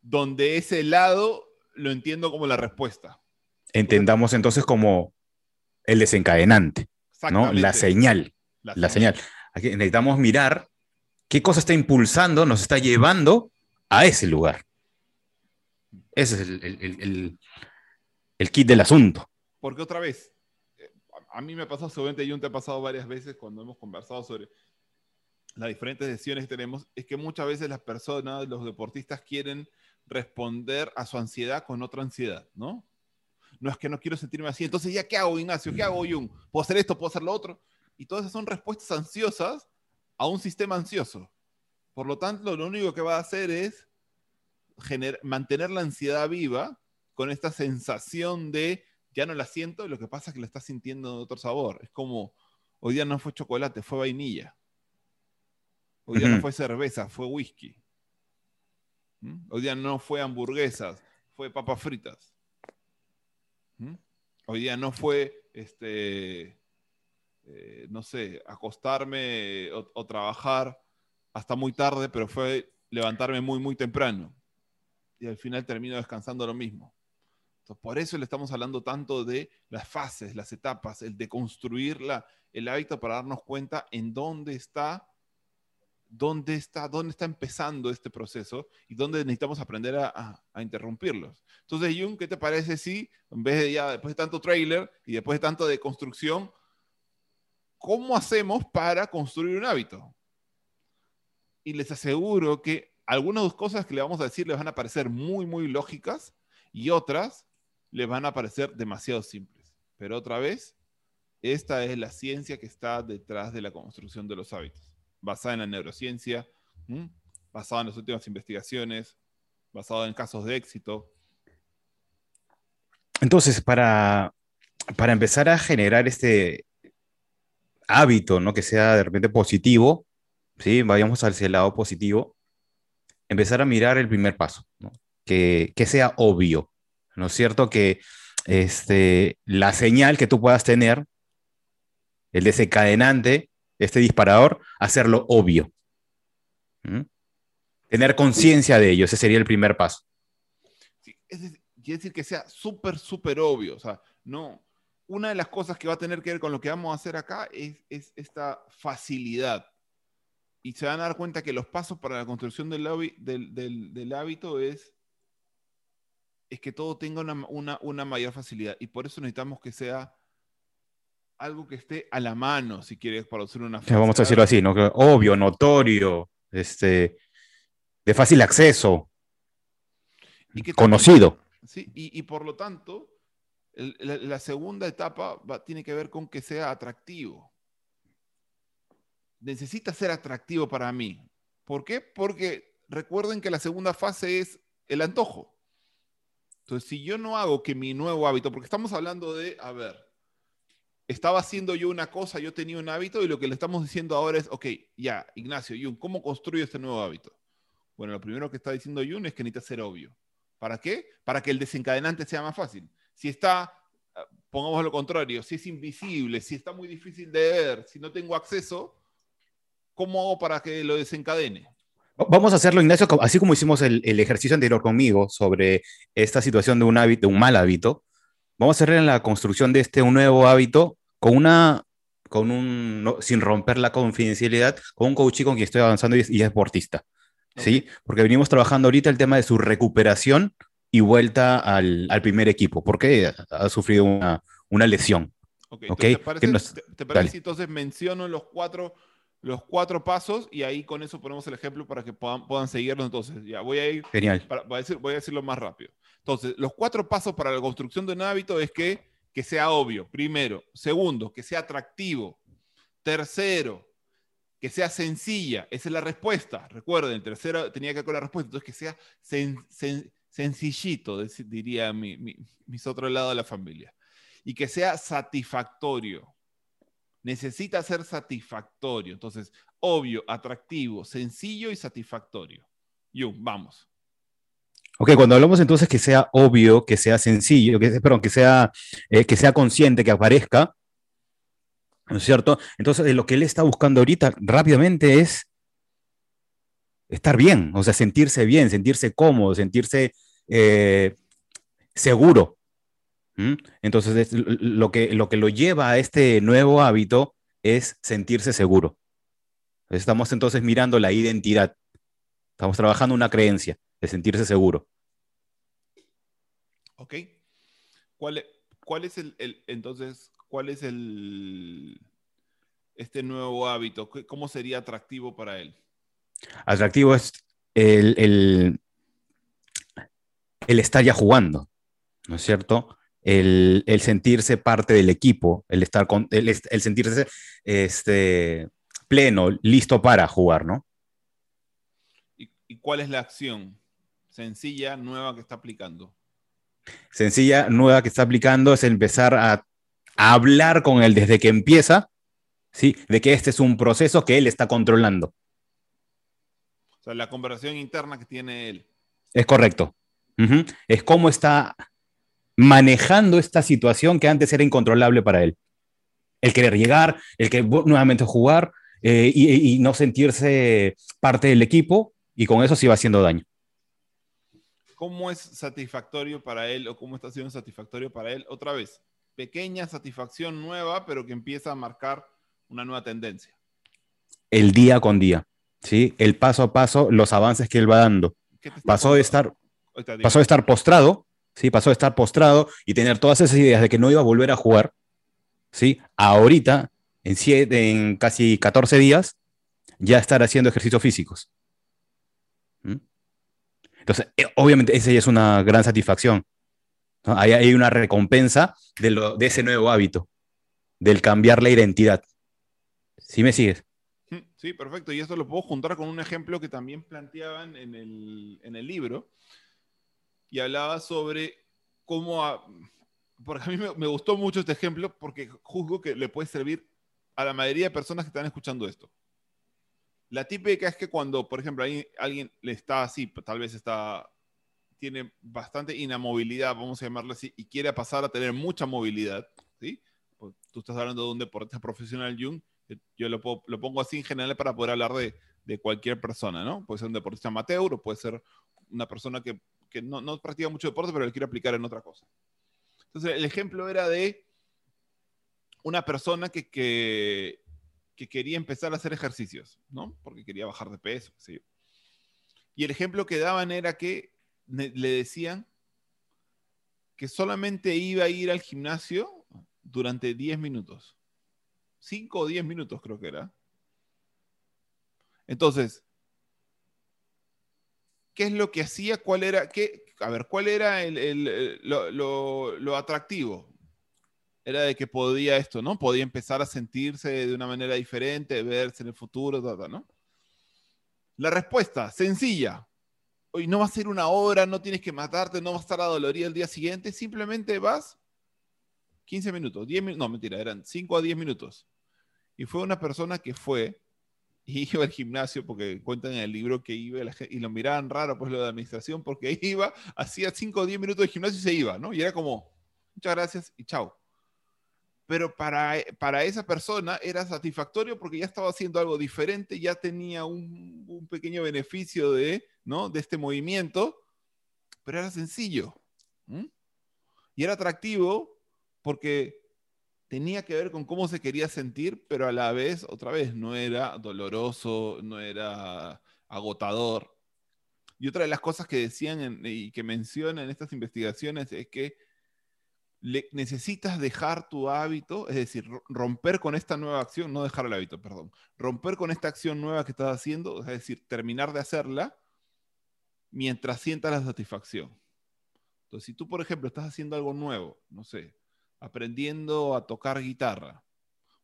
donde ese helado lo entiendo como la respuesta. Entendamos entonces como el desencadenante, ¿no? La señal. La, señal. Aquí necesitamos mirar qué cosa está impulsando, nos está llevando a ese lugar. Ese es el, el kit del asunto. Porque otra vez, eh, a mí me ha pasado, seguramente yo te ha pasado varias veces cuando hemos conversado sobre las diferentes decisiones que tenemos, es que muchas veces las personas, los deportistas quieren responder a su ansiedad con otra ansiedad, ¿no? No es que no quiero sentirme así, entonces ya, ¿qué hago, Ignacio? ¿Qué hago, Jung? ¿Puedo hacer esto? ¿Puedo hacer lo otro? Y todas esas son respuestas ansiosas a un sistema ansioso. Por lo tanto, lo único que va a hacer es mantener la ansiedad viva con esta sensación de ya no la siento y lo que pasa es que la estás sintiendo de otro sabor. Es como, hoy día no fue chocolate, fue vainilla. Hoy día no fue cerveza, fue whisky. ¿Mm? Hoy día no fue hamburguesas, fue papas fritas. ¿Mm? Hoy día no fue, este, eh, no sé, acostarme o, trabajar hasta muy tarde, pero fue levantarme muy, muy temprano. Y al final termino descansando lo mismo. por eso le estamos hablando tanto de las fases, las etapas, el de construir el hábito para darnos cuenta en dónde está dónde está, dónde está empezando este proceso y dónde necesitamos aprender a, interrumpirlos. Entonces, Jung, ¿qué te parece si, en vez de ya, después de tanto trailer y después de tanto de construcción, ¿cómo hacemos para construir un hábito? Y les aseguro que algunas cosas que le vamos a decir les van a parecer muy, muy lógicas y otras les van a parecer demasiado simples. Pero otra vez, esta es la ciencia que está detrás de la construcción de los hábitos basada en la neurociencia, basada en las últimas investigaciones, basada en casos de éxito. Entonces, para, para empezar a generar este hábito, ¿no? Que sea de repente positivo, ¿sí? Vayamos hacia el lado positivo, empezar a mirar el primer paso, que, que, sea obvio, ¿no es cierto? Que este, la señal que tú puedas tener, el desencadenante, este disparador, hacerlo obvio. Tener conciencia de ello, ese sería el primer paso. quiere decir que sea súper, súper obvio. O sea, no. Una de las cosas que va a tener que ver con lo que vamos a hacer acá es, esta facilidad. Y se van a dar cuenta que los pasos para la construcción del, del, hábito es, es que todo tenga una, una mayor facilidad. Y por eso necesitamos que sea algo que esté a la mano, si quieres producir una frase. Vamos a decirlo así, ¿no? Obvio, notorio, este, de fácil acceso, y conocido. sí, y, por lo tanto, la, segunda etapa tiene que ver con que sea atractivo. Necesita ser atractivo para mí. ¿Por qué? Porque recuerden que la segunda fase es el antojo. Entonces, si yo no hago que mi nuevo hábito, porque estamos hablando de, a ver, estaba haciendo yo una cosa, yo tenía un hábito y lo que le estamos diciendo ahora es, ok, ya, Ignacio, Jun, ¿cómo construyo este nuevo hábito? Bueno, lo primero que está diciendo Jun es que necesita ser obvio. ¿Para qué? Para que el desencadenante sea más fácil. Si está, ah, pongamos lo contrario, si es invisible, si está muy difícil de ver, si no tengo acceso, ¿cómo hago para que lo desencadene? Vamos a hacerlo, Ignacio, así como hicimos el, ejercicio anterior conmigo sobre esta situación de un hábito, de un mal hábito vamos a hacer en la construcción de este un nuevo hábito con una, con un, sin romper la confidencialidad, con un coach con quien estoy avanzando y es, deportista. ¿Sí? Porque venimos trabajando ahorita el tema de su recuperación y vuelta al, al primer equipo, porque ha, sufrido una, una lesión. ¿te parece, si entonces menciono los cuatro, los cuatro pasos y ahí con eso ponemos el ejemplo para que puedan, puedan seguirlo? Entonces, ya voy a ir. Genial. voy, a decir, voy a decirlo más rápido. Entonces, los cuatro pasos para la construcción de un hábito es que, que sea obvio, primero. Segundo, que sea atractivo. Tercero, que sea sencilla. Esa es la respuesta. Recuerden, tercero tenía que ver con la respuesta. Entonces, que sea sencillito, diría mi, mis otro lado de la familia. Y que sea satisfactorio. necesita ser satisfactorio. Entonces, obvio, atractivo, sencillo y satisfactorio. Yo, vamos. Ok, cuando hablamos entonces que sea obvio, que sea sencillo, que, perdón, que sea, eh, que sea consciente, que aparezca, ¿no es cierto? Entonces, lo que él está buscando ahorita rápidamente es estar bien, o sea, sentirse bien, sentirse cómodo, sentirse eh, seguro. Entonces, lo que, lo que lo lleva a este nuevo hábito es sentirse seguro. Estamos entonces mirando la identidad. Estamos trabajando una creencia de sentirse seguro. Ok. ¿Cuál, e, cuál es el, entonces, cuál es el, este nuevo hábito? ¿Cómo sería atractivo para él? Atractivo es el, el, el estar ya jugando, ¿no es cierto? El, el, sentirse parte del equipo, el, estar con, el, el, sentirse este, pleno, listo para jugar, ¿no? ¿Y, ¿Y, cuál es la acción sencilla, nueva que está aplicando? Sencilla, nueva que está aplicando es empezar a, a hablar con él desde que empieza, ¿sí? De que este es un proceso que él está controlando. O sea, la conversación interna que tiene él. Es correcto. Es cómo está manejando esta situación que antes era incontrolable para él. El querer llegar, el que nuevamente jugar eh, y, no sentirse parte del equipo y con eso se iba haciendo daño. ¿Cómo es satisfactorio para él o cómo está siendo satisfactorio para él? Otra vez, pequeña satisfacción nueva, pero que empieza a marcar una nueva tendencia. El día con día, ¿sí? El paso a paso, los avances que él va dando. Pasó de estar pasó de estar postrado, ¿sí? Pasó de estar postrado y tener todas esas ideas de que no iba a volver a jugar, ¿sí? Ahorita, en, siete, en casi 14 días, ya estar haciendo ejercicios físicos. ¿Mm? Entonces, eh, obviamente, esa ya es una gran satisfacción. Ahí hay una recompensa de, lo, de ese nuevo hábito, del cambiar la identidad. ¿Sí me sigues? Sí, perfecto. Y esto lo puedo juntar con un ejemplo que también planteaban en el, en el libro, y hablaba sobre cómo, porque a mí me, gustó mucho este ejemplo porque juzgo que le puede servir a la mayoría de personas que están escuchando esto. La típica es que cuando, por ejemplo, alguien le está así, tal vez está, tiene bastante inamovilidad, vamos a llamarlo así, y quiere pasar a tener mucha movilidad, ¿sí? Pues, tú estás hablando de un deportista profesional, Jung, yo lo, lo pongo así en general para poder hablar de, de, cualquier persona, ¿no? Puede ser un deportista amateur o puede ser una persona que que no, no practica mucho deporte, pero lo quiere aplicar en otra cosa. Entonces, el ejemplo era de una persona que, que, quería empezar a hacer ejercicios, ¿no? Porque quería bajar de peso, ¿sí? Y el ejemplo que daban era que le decían que solamente iba a ir al gimnasio durante 10 minutos. 5 o 10 minutos creo que era. Entonces, qué es lo que hacía, cuál era, qué, a ver, cuál era el, lo, atractivo. Era de que podía esto, ¿no? Podía empezar a sentirse de una manera diferente, verse en el futuro, ¿no? La respuesta, sencilla. Hoy no va a ser una hora, no tienes que matarte, no va a estar adolorida el día siguiente, simplemente vas 15 minutos, 10 minutos, no, mentira, eran 5 a 10 minutos. Y fue una persona que fue y iba al gimnasio porque cuentan en el libro que iba y lo miraban raro, pues lo de administración, porque iba, hacía 5 o 10 minutos de gimnasio y se iba, ¿no? Y era como, muchas gracias y chao. Pero para, para esa persona era satisfactorio porque ya estaba haciendo algo diferente, ya tenía un, un pequeño beneficio de, ¿no? de este movimiento, pero era sencillo. Y era atractivo porque tenía que ver con cómo se quería sentir, pero a la vez, otra vez, no era doloroso, no era agotador. Y otra de las cosas que decían y que mencionan en estas investigaciones es que necesitas dejar tu hábito, es decir, romper con esta nueva acción, no dejar el hábito, perdón, romper con esta acción nueva que estás haciendo, es decir, terminar de hacerla mientras sientas la satisfacción. Entonces, si tú, por ejemplo, estás haciendo algo nuevo, no sé, aprendiendo a tocar guitarra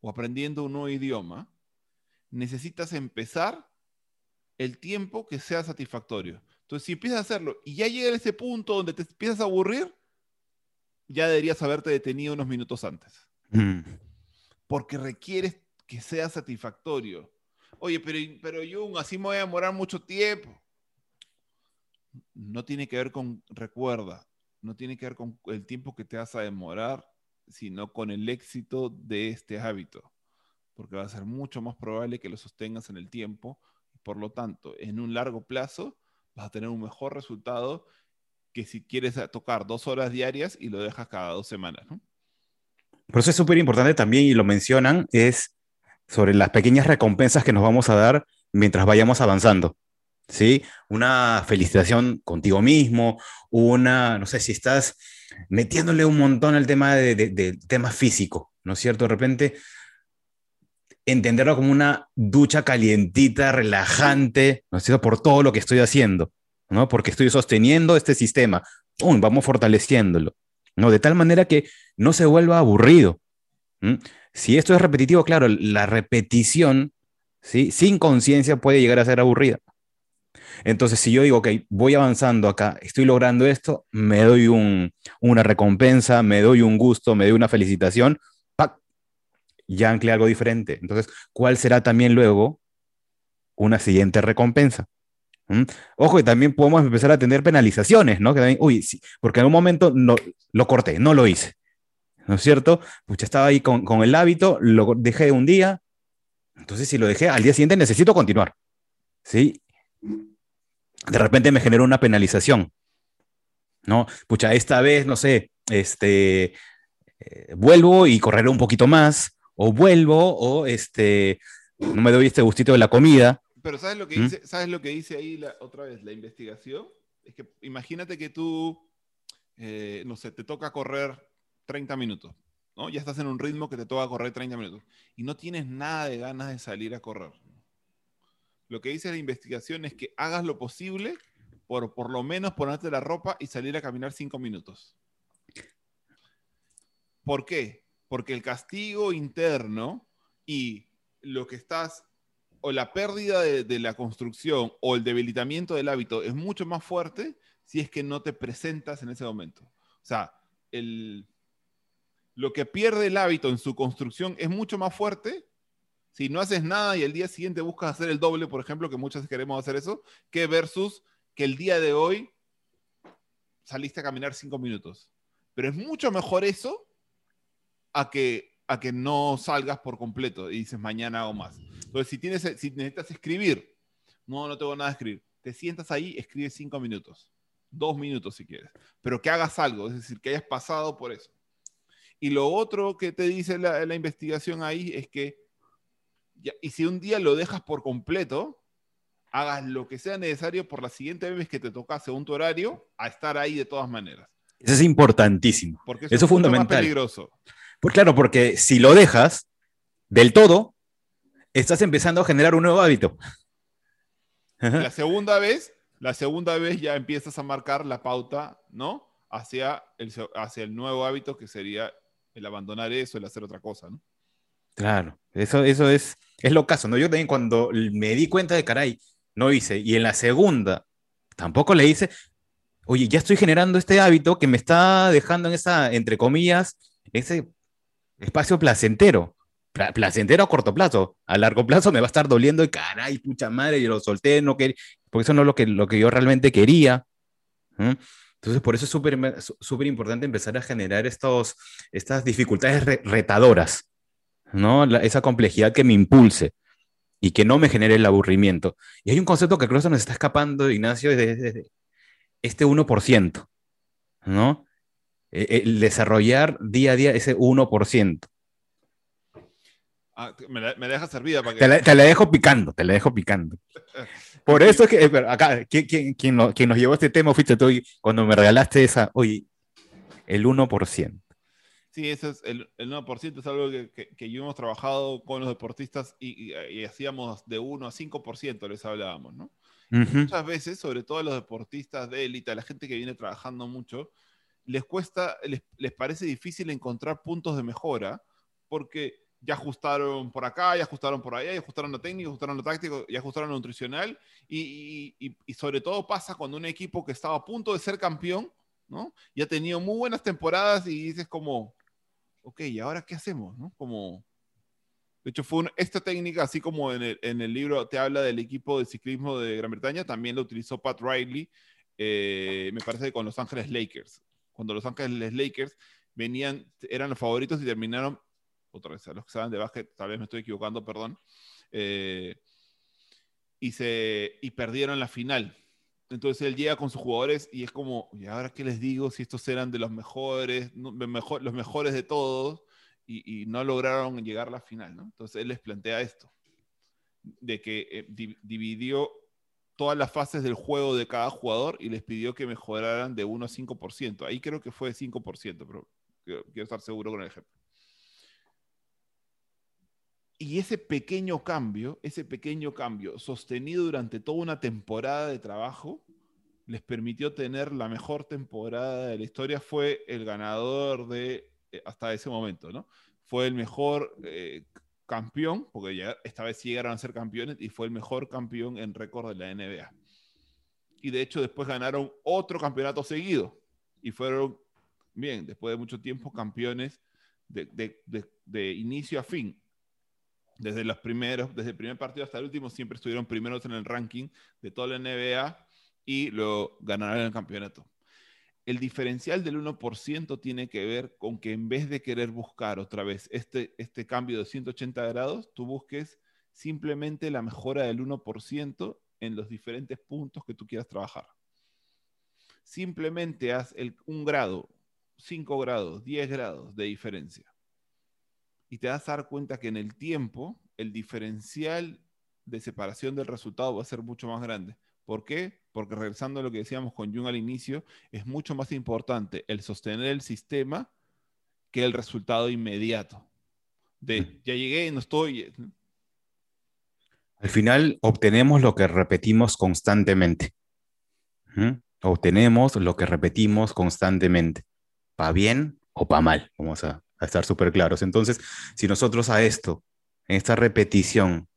o aprendiendo un nuevo idioma, necesitas empezar el tiempo que sea satisfactorio. Entonces, si empiezas a hacerlo y ya llega a ese punto donde te empiezas a aburrir, ya deberías haberte detenido unos minutos antes. Mm. porque requieres que sea satisfactorio. Oye, pero, pero Jung, así me voy a demorar mucho tiempo. No tiene que ver con, recuerda, no tiene que ver con el tiempo que te vas a demorar, sino con el éxito de este hábito, porque va a ser mucho más probable que lo sostengas en el tiempo. Por lo tanto, en un largo plazo vas a tener un mejor resultado que si quieres tocar dos horas diarias y lo dejas cada dos semanas. ¿no? Por eso es súper importante también, y lo mencionan, es sobre las pequeñas recompensas que nos vamos a dar mientras vayamos avanzando. ¿Sí? Una felicitación contigo mismo, una, no sé, si estás metiéndole un montón al tema de, tema físico, ¿no es cierto? De repente, entenderlo como una ducha calientita, relajante, ¿no es cierto? Por todo lo que estoy haciendo, ¿no? Porque estoy sosteniendo este sistema, vamos fortaleciéndolo, ¿no? De tal manera que no se vuelva aburrido. Si esto es repetitivo, claro, la repetición, ¿sí? Sin conciencia puede llegar a ser aburrida. Entonces, si yo digo, ok, voy avanzando acá, estoy logrando esto, me doy una recompensa, me doy un gusto, me doy una felicitación, ya anclé algo diferente. Entonces, ¿cuál será también luego una siguiente recompensa? ¿Mm? Ojo, y también podemos empezar a tener penalizaciones, ¿no? Que uy, sí, porque en un momento no, lo corté, no lo hice. ¿No es cierto? Pues ya estaba ahí con, con el hábito, lo dejé un día, entonces si lo dejé, al día siguiente necesito continuar. ¿Sí? De repente me generó una penalización. ¿No? Pucha, esta vez, no sé, este, eh, vuelvo y correré un poquito más, o vuelvo, o este, no me doy este gustito de la comida, pero ¿sabes lo que ¿Mm? dice, ¿sabes lo que dice ahí la, otra vez la investigación? Es que imagínate que tú, eh, no sé, te toca correr 30 minutos, ¿no? Ya estás en un ritmo que te toca correr 30 minutos y no tienes nada de ganas de salir a correr. Lo que dice la investigación es que hagas lo posible por por lo menos ponerte la ropa y salir a caminar 5 minutos. ¿Por qué? Porque el castigo interno y lo que estás o la pérdida de, la construcción o el debilitamiento del hábito es mucho más fuerte si es que no te presentas en ese momento. O sea, el, lo que pierde el hábito en su construcción es mucho más fuerte si no haces nada y el día siguiente buscas hacer el doble, por ejemplo, que muchas queremos hacer eso, que versus que el día de hoy saliste a caminar cinco minutos. Pero es mucho mejor eso a que, a que no salgas por completo y dices mañana hago más. Entonces, si, tienes, si necesitas escribir, no, no tengo nada que escribir, te sientas ahí, escribes cinco minutos, dos minutos si quieres, pero que hagas algo, es decir, que hayas pasado por eso. Y lo otro que te dice la, la investigación ahí es que, y si un día lo dejas por completo, hagas lo que sea necesario por la siguiente vez que te toca según tu horario, a estar ahí de todas maneras. Eso es importantísimo. Porque eso es fundamental. peligroso. Pues claro, porque si lo dejas del todo, estás empezando a generar un nuevo hábito. La segunda vez, la segunda vez ya empiezas a marcar la pauta, ¿no? Hacia el, hacia el nuevo hábito que sería el abandonar eso, el hacer otra cosa, ¿no? Claro, eso, eso es, es lo caso, ¿no? Yo también cuando me di cuenta de, caray, no hice, y en la segunda tampoco le hice, oye, ya estoy generando este hábito que me está dejando en esa, entre comillas, ese espacio placentero placentero a corto plazo. A largo plazo me va a estar doliendo y caray, pucha madre, yo lo solté, no quería, porque eso no es lo que, lo que yo realmente quería. Entonces, por eso es súper importante empezar a generar estos, estas dificultades retadoras, ¿no? esa complejidad que me impulse y que no me genere el aburrimiento. Y hay un concepto que creo que nos está escapando, Ignacio, es este 1%, ¿no? E, el desarrollar día a día ese 1%. Ah, me, la, me servida para que... Te la, dejo picando, te la dejo picando. Por eso es que, eh, acá, ¿quién, quién, nos, llevó este tema fuiste tú cuando me regalaste esa, oye, el 1%. Sí, ese es el, el 1% es algo que, que, yo hemos trabajado con los deportistas y, y, hacíamos de 1 a 5%, les hablábamos, ¿no? Muchas veces, sobre todo a los deportistas de élite, a la gente que viene trabajando mucho, les cuesta, les, les parece difícil encontrar puntos de mejora porque ya ajustaron por acá, ya ajustaron por allá, ya ajustaron lo técnico, ajustaron lo táctico, ya ajustaron lo nutricional. Y, y, sobre todo pasa cuando un equipo que estaba a punto de ser campeón, ¿no? Y ha tenido muy buenas temporadas y dices como, ok, ¿y ahora qué hacemos? ¿no? Como, De hecho, fue esta técnica, así como en el, en el, libro te habla del equipo de ciclismo de Gran Bretaña, también lo utilizó Pat Riley, eh, me parece, con Los Ángeles Lakers. Cuando Los Ángeles Lakers venían, eran los favoritos y terminaron, otra vez, a los que saben de básquet, tal vez me estoy equivocando, perdón, eh, y, se, y perdieron la final. Entonces él llega con sus jugadores y es como, ¿y ahora qué les digo? Si estos eran de los mejores, mejor, los mejores de todos, y, no lograron llegar a la final, ¿no? Entonces él les plantea esto, de que eh, dividió todas las fases del juego de cada jugador y les pidió que mejoraran de 1 a 5%. Ahí creo que fue 5%, pero quiero estar seguro con el ejemplo. Y ese pequeño cambio, ese pequeño cambio sostenido durante toda una temporada de trabajo, les permitió tener la mejor temporada de la historia. Fue el ganador de eh, hasta ese momento, ¿no? Fue el mejor eh, campeón, porque ya esta vez sí llegaron a ser campeones, y fue el mejor campeón en récord de la NBA. Y de hecho después ganaron otro campeonato seguido, y fueron, bien, después de mucho tiempo, campeones de, inicio a fin. Desde los primeros, desde el primer partido hasta el último, siempre estuvieron primeros en el ranking de toda la NBA y lo ganaron el campeonato el diferencial del 1% tiene que ver con que en vez de querer buscar otra vez este, este cambio de 180 grados, tú busques simplemente la mejora del 1% en los diferentes puntos que tú quieras trabajar. Simplemente haz un grado, 5 grados, 10 grados de diferencia. Y te vas a dar cuenta que en el tiempo el diferencial de separación del resultado va a ser mucho más grande. ¿Por qué? Porque regresando a lo que decíamos con Jung al inicio, es mucho más importante el sostener el sistema que el resultado inmediato. De ya llegué, no estoy. Eh, Al final obtenemos lo que repetimos constantemente. Obtenemos lo que repetimos constantemente. ¿Para bien o para mal? Vamos a, a estar súper claros. Entonces, si nosotros a esto, en esta repetición,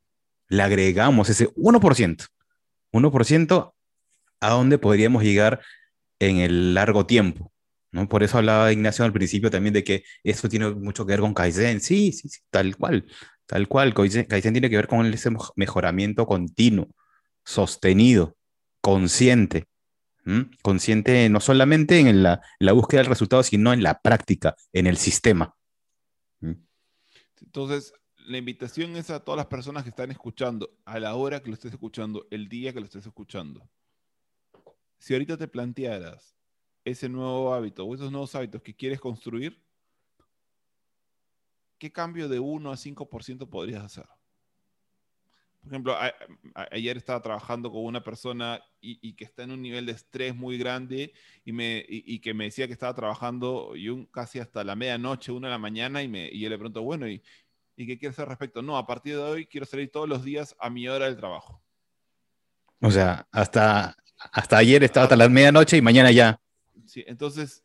le agregamos ese 1%, 1%, ¿a dónde podríamos llegar en el largo tiempo? ¿no? Por eso hablaba Ignacio al principio también de que esto tiene mucho que ver con Kaizen. Sí, sí, sí tal cual, tal cual. Kaizen, tiene que ver con ese mejoramiento continuo, sostenido, consciente. Consciente no solamente en la, la, búsqueda del resultado, sino en la práctica, en el sistema. Entonces, la invitación es a todas las personas que están escuchando, a la hora que lo estés escuchando, el día que lo estés escuchando. Si ahorita te plantearas ese nuevo hábito o esos nuevos hábitos que quieres construir, ¿qué cambio de 1 a 5% podrías hacer? Por ejemplo, ayer estaba trabajando con una persona y, que está en un nivel de estrés muy grande y, me, que me decía que estaba trabajando y un, casi hasta la medianoche, una de la mañana, y, me, y yo le pregunto, bueno, ¿y, ¿Y qué quieres hacer al respecto? No, a partir de hoy quiero salir todos los días a mi hora del trabajo. O sea, hasta, hasta ayer estaba hasta la medianoche y mañana ya. Sí, entonces,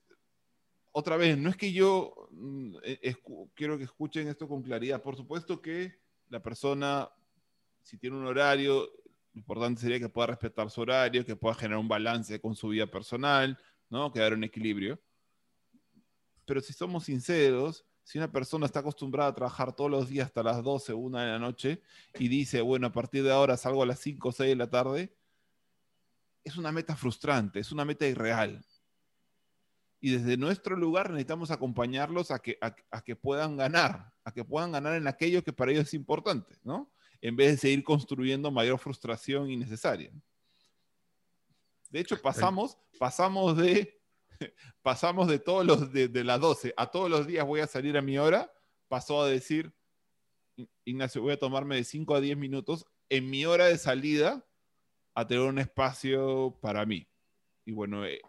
otra vez, no es que yo mm, e, quiero que escuchen esto con claridad. Por supuesto que la persona, si tiene un horario, lo importante sería que pueda respetar su horario, que pueda generar un balance con su vida personal, ¿no? Que un equilibrio. Pero si somos sinceros, si una persona está acostumbrada a trabajar todos los días hasta las 12, 1 de la noche y dice, bueno, a partir de ahora salgo a las 5 o 6 de la tarde, es una meta frustrante, es una meta irreal. Y desde nuestro lugar necesitamos acompañarlos a que, a, que puedan ganar, a que puedan ganar en aquello que para ellos es importante, ¿no? En vez de seguir construyendo mayor frustración innecesaria. De hecho, pasamos, pasamos de pasamos de todos los de, las 12 a todos los días voy a salir a mi hora, pasó a decir, Ignacio, voy a tomarme de 5 a 10 minutos en mi hora de salida a tener un espacio para mí. Y bueno, eh,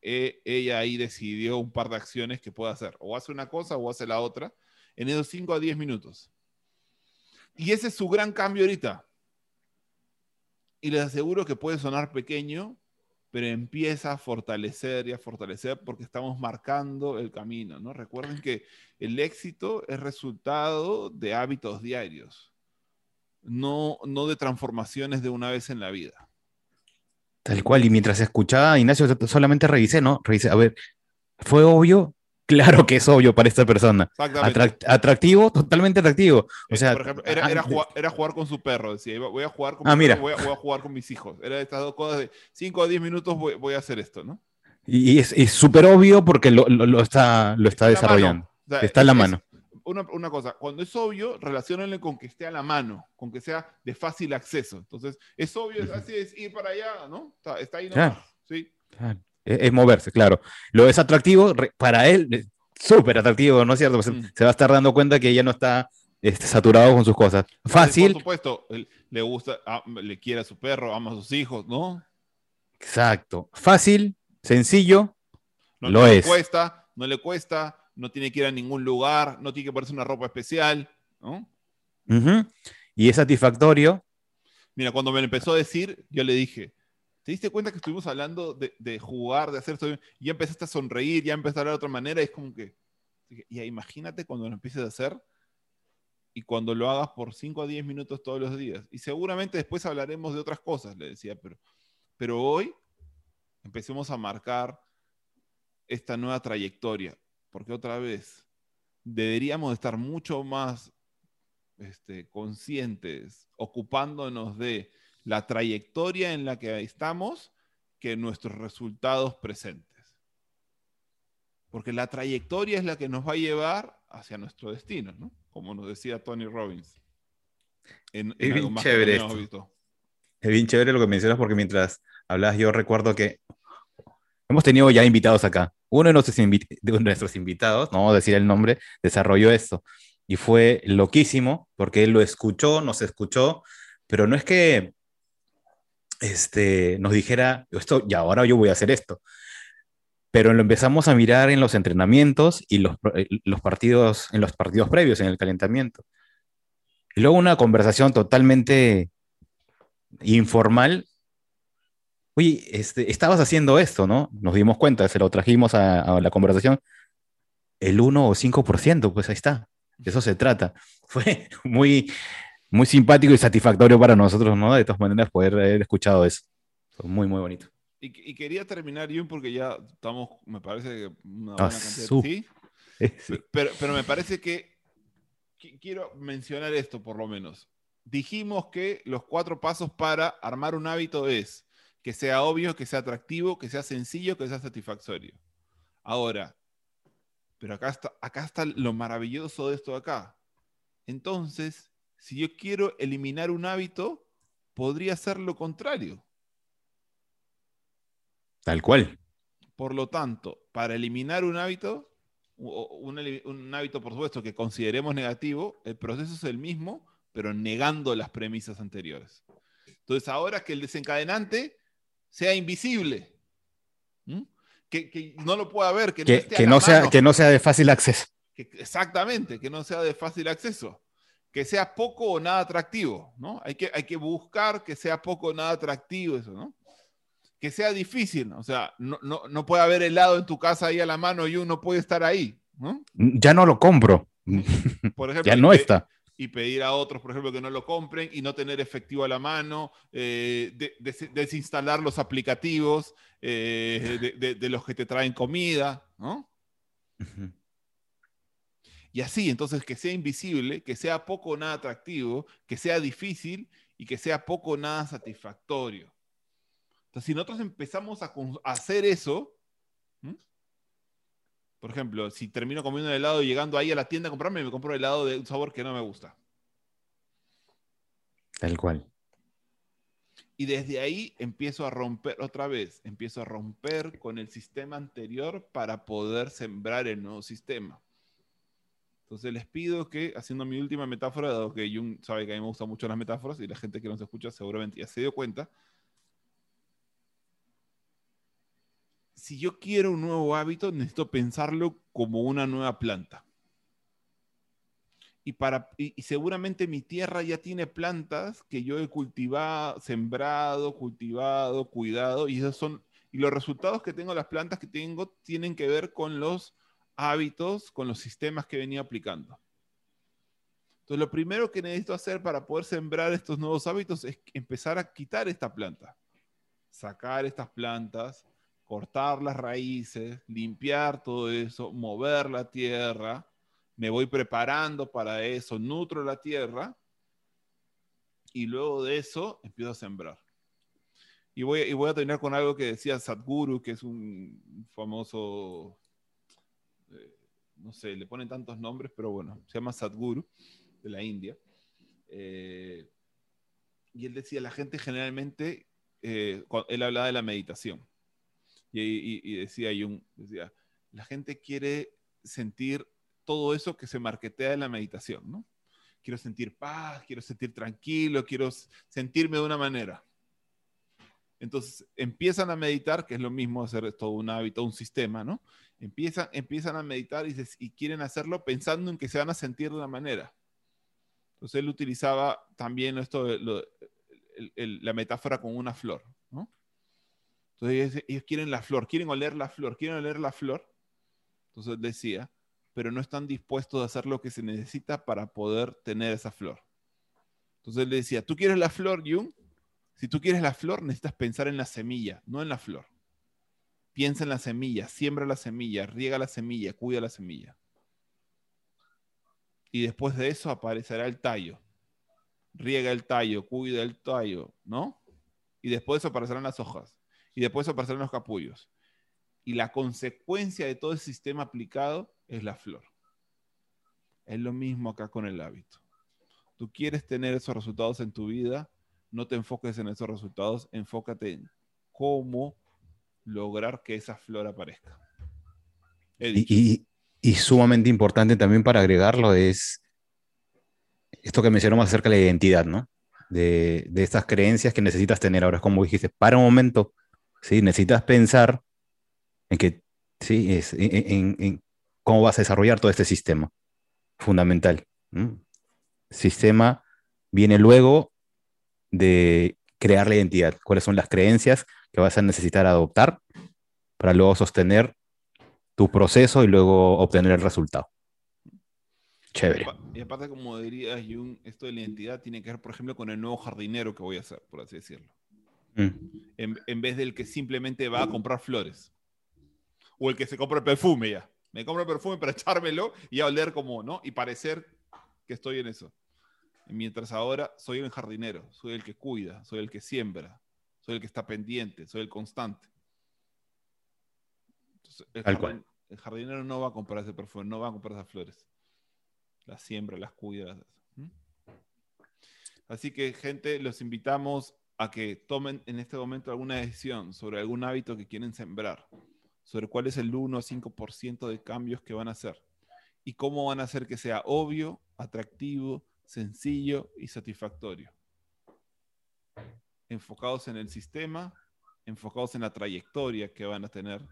eh, ella ahí decidió un par de acciones que puede hacer. O hace una cosa o hace la otra en esos 5 a 10 minutos. Y ese es su gran cambio ahorita. Y les aseguro que puede sonar pequeño, pero empieza a fortalecer y a fortalecer porque estamos marcando el camino, ¿no? Recuerden que el éxito es resultado de hábitos diarios, no, no de transformaciones de una vez en la vida. Tal cual, y mientras escuchaba Ignacio, solamente revisé, ¿no? Revisé, a ver, fue obvio claro que es obvio para esta persona. Exactamente. Atrac- atractivo, totalmente atractivo. O Eh, sea, por ejemplo, era, era jugar, era jugar con su perro. Decía, voy a jugar con Ah, mi mira. perro, voy a, voy a jugar con mis hijos. Era de estas dos cosas de 5 a 10 minutos voy, voy a hacer esto, ¿no? y es súper obvio porque lo, lo- lo está, lo está la desarrollando. O sea, Está en la es- mano. Una, una cosa, cuando es obvio, relaciónenle con que esté a la mano, con que sea de fácil acceso. Entonces, es obvio, es- Ujú. así es ir para allá, ¿no? Está, está ahí Claro. nomás. Sí. Claro. Es, es moverse, claro. Lo es atractivo, para él, súper atractivo, ¿no es cierto? Pues, Mm. Se va a estar dando cuenta que ya no está este, saturado con sus cosas. Fácil, Por supuesto, le gusta, ah, le quiere a su perro, ama a sus hijos, ¿no? exacto. Fácil, sencillo, No, Lo no le es. cuesta, no le cuesta, no tiene que ir a ningún lugar, no tiene que ponerse una ropa especial, ¿no? y es satisfactorio. Mira, cuando me lo empezó a decir, yo le dije, ¿te diste cuenta que estuvimos hablando de, de jugar, de hacer esto? Ya empezaste a sonreír, ya empezaste a hablar de otra manera, y es como que, ya imagínate cuando lo empieces a hacer y cuando lo hagas por 5 a 10 minutos todos los días. Y seguramente después hablaremos de otras cosas, le decía, pero, pero hoy empecemos a marcar esta nueva trayectoria, porque otra vez deberíamos estar mucho más este, conscientes, ocupándonos de la trayectoria en la que estamos que nuestros resultados presentes. Porque la trayectoria es la que nos va a llevar hacia nuestro destino, ¿no? Como nos decía Tony Robbins. En, Es en bien chévere esto. Es bien chévere lo que mencionas porque mientras hablas yo recuerdo que hemos tenido ya invitados acá. Uno de nuestros, invi- de nuestros invitados, no vamos a decir el nombre, desarrolló esto. Y fue loquísimo porque él lo escuchó, nos escuchó, pero no es que este, nos dijera, esto, y ahora yo voy a hacer esto. Pero lo empezamos a mirar en los entrenamientos y los, eh, los partidos, en los partidos previos, en el calentamiento. Y luego una conversación totalmente informal. Oye, este, estabas haciendo esto, ¿no? Nos dimos cuenta, se lo trajimos a, a la conversación. El 1 o 5%, pues ahí está. De eso se trata. Fue muy, muy simpático y satisfactorio para nosotros, ¿no? De todas maneras, poder haber escuchado eso. Muy, muy bonito. Y, y quería terminar, Jun, porque ya estamos, me parece que una Ah, buena cantidad. su- ¿sí? Sí. Pero, pero me parece que qui- quiero mencionar esto por lo menos. Dijimos que los cuatro pasos para armar un hábito es que sea obvio, que sea atractivo, que sea sencillo, que sea satisfactorio. Ahora, pero acá está, acá está lo maravilloso de esto de acá. Entonces, si yo quiero eliminar un hábito, podría ser lo contrario. Tal cual. Por lo tanto, para eliminar un hábito, un, hábito, por supuesto, que consideremos negativo, el proceso es el mismo, pero negando las premisas anteriores. Entonces, ahora que el desencadenante sea invisible, ¿m? que, que no lo pueda ver, que no, esté que sea, que no sea de fácil acceso. que- exactamente, que no sea de fácil acceso, que sea poco o nada atractivo, ¿no? Hay que, hay que buscar que sea poco o nada atractivo eso, ¿no? Que sea difícil, o sea, no, no, no puede haber helado en tu casa ahí a la mano y uno puede estar ahí, ¿no? Ya no lo compro. Por ejemplo, Ya y no está. Y pedir a otros, por ejemplo, que no lo compren y no tener efectivo a la mano, eh, de- des- desinstalar los aplicativos eh, de, los que te traen comida, ¿no? Y así, entonces, que sea invisible, que sea poco o nada atractivo, que sea difícil y que sea poco o nada satisfactorio. Entonces, si nosotros empezamos a, hacer eso, ¿m? por ejemplo, si termino comiendo un helado y llegando ahí a la tienda a comprarme, me compro helado de un sabor que no me gusta. Tal cual. Y desde ahí empiezo a romper otra vez, empiezo a romper con el sistema anterior para poder sembrar el nuevo sistema. Entonces les pido que, haciendo mi última metáfora, dado que Jung sabe que a mí me gustan mucho las metáforas y la gente que nos escucha seguramente ya se dio cuenta, si yo quiero un nuevo hábito, necesito pensarlo como una nueva planta. Y, para, y, y seguramente mi tierra ya tiene plantas que yo he cultivado, sembrado, cultivado, cuidado, y esos son, y los resultados que tengo, las plantas que tengo, tienen que ver con los hábitos, con los sistemas que venía aplicando. Entonces, lo primero que necesito hacer para poder sembrar estos nuevos hábitos es empezar a quitar esta planta, sacar estas plantas, cortar las raíces, limpiar todo eso, mover la tierra, me voy preparando para eso, nutro la tierra y luego de eso empiezo a sembrar. Y voy, y voy a terminar con algo que decía Sadhguru, que es un famoso, eh, no sé, le ponen tantos nombres, pero bueno, se llama Sadhguru de la India. Eh, y él decía, la gente generalmente, eh, él hablaba de la meditación. Y, decía Jung, decía, la gente quiere sentir todo eso que se marquetea en la meditación, ¿no? Quiero sentir paz, quiero sentir tranquilo, quiero sentirme de una manera. Entonces empiezan a meditar, que es lo mismo hacer todo un hábito, un sistema, ¿no? Empiezan, empiezan a meditar y, y quieren hacerlo pensando en que se van a sentir de una manera. Entonces él utilizaba también esto, la metáfora con una flor, ¿no? Entonces ellos, quieren la flor, quieren oler la flor, quieren oler la flor. Entonces decía, pero no están dispuestos a hacer lo que se necesita para poder tener esa flor. Entonces él decía, ¿tú quieres la flor, Jung? Si tú quieres la flor, necesitas pensar en la semilla, no en la flor. Piensa en la semilla, siembra la semilla, riega la semilla, cuida la semilla. Y después de eso aparecerá el tallo. Riega el tallo, cuida el tallo, ¿no? Y después aparecerán las hojas. Y después aparecerán los capullos. Y la consecuencia de todo el sistema aplicado es la flor. Es lo mismo acá con el hábito. Tú quieres tener esos resultados en tu vida, no te enfoques en esos resultados, enfócate en cómo lograr que esa flor aparezca. Y, sumamente importante también para agregarlo es esto que mencionamos acerca de la identidad, ¿no? De, de estas creencias que necesitas tener. Ahora es como dijiste, para un momento, ¿sí? Necesitas pensar en que, sí, es, en, cómo vas a desarrollar todo este sistema. Fundamental. Sistema viene luego de crear la identidad, cuáles son las creencias que vas a necesitar adoptar para luego sostener tu proceso y luego obtener el resultado. Chévere. Y aparte, como diría Jung, esto de la identidad tiene que ver, por ejemplo, con el nuevo jardinero que voy a hacer, por así decirlo. Mm. En, en, vez del que simplemente va a comprar flores. O el que se compra perfume ya. Me compro perfume para echármelo y a oler como, ¿no? Y parecer que estoy en eso. Mientras ahora soy el jardinero, soy el que cuida, soy el que siembra, soy el que está pendiente, soy el constante. el, jardinero no va a comprar ese perfume, no va a comprar esas flores. Las siembra, las cuida. Así que, gente, los invitamos a que tomen en este momento alguna decisión sobre algún hábito que quieren sembrar, sobre cuál es el 1 o 5% de cambios que van a hacer y cómo van a hacer que sea obvio, atractivo, sencillo y satisfactorio. Enfocados en el sistema, enfocados en la trayectoria que van a tener,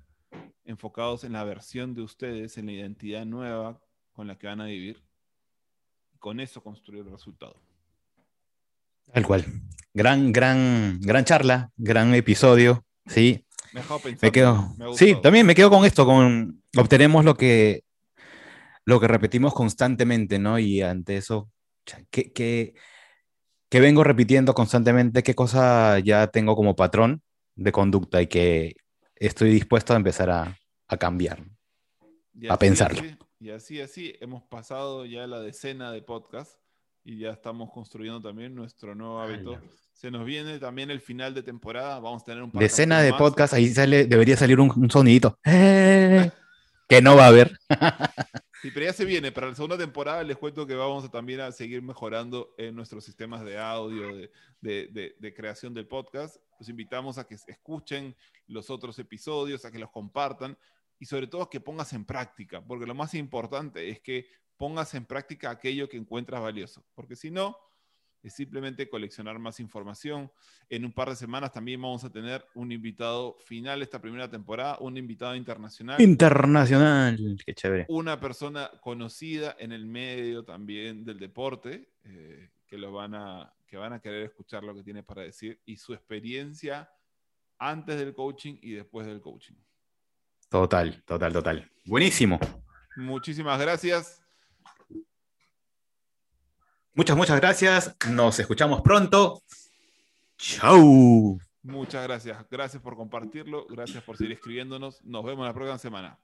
enfocados en la versión de ustedes, en la identidad nueva con la que van a vivir. con eso construir el resultado. Tal cual. Gran, gran, gran charla, gran episodio. Sí. Me, quedo. sí, también me quedo con esto, con obtenemos lo que lo que repetimos constantemente, ¿no? Y ante eso ¿Qué, vengo repitiendo constantemente? ¿Qué cosa ya tengo como patrón de conducta y que estoy dispuesto a empezar a, cambiar? a pensarlo. y así, así, hemos pasado ya la decena de podcast y ya estamos construyendo también nuestro nuevo hábito. Se nos viene también el final de temporada, vamos a tener un Decena de podcast, ahí sale, debería salir un, sonidito. que no va a haber. Sí, pero ya se viene. Para la segunda temporada les cuento que vamos a también a seguir mejorando en nuestros sistemas de audio, de, creación del podcast. Los invitamos a que escuchen los otros episodios, a que los compartan y sobre todo a que pongas en práctica, porque lo más importante es que pongas en práctica aquello que encuentras valioso, porque si no, es simplemente coleccionar más información. En un par de semanas también vamos a tener un invitado final esta primera temporada, un invitado internacional. Internacional, qué chévere. Una persona conocida en el medio también del deporte, eh, que, lo van a, que van a querer escuchar lo que tiene para decir y su experiencia antes del coaching y después del coaching. Total, total, total. Buenísimo. Muchísimas gracias. Muchas, muchas gracias. Nos escuchamos pronto. Chau. Muchas gracias. Gracias por compartirlo. Gracias por seguir escribiéndonos. Nos vemos la próxima semana.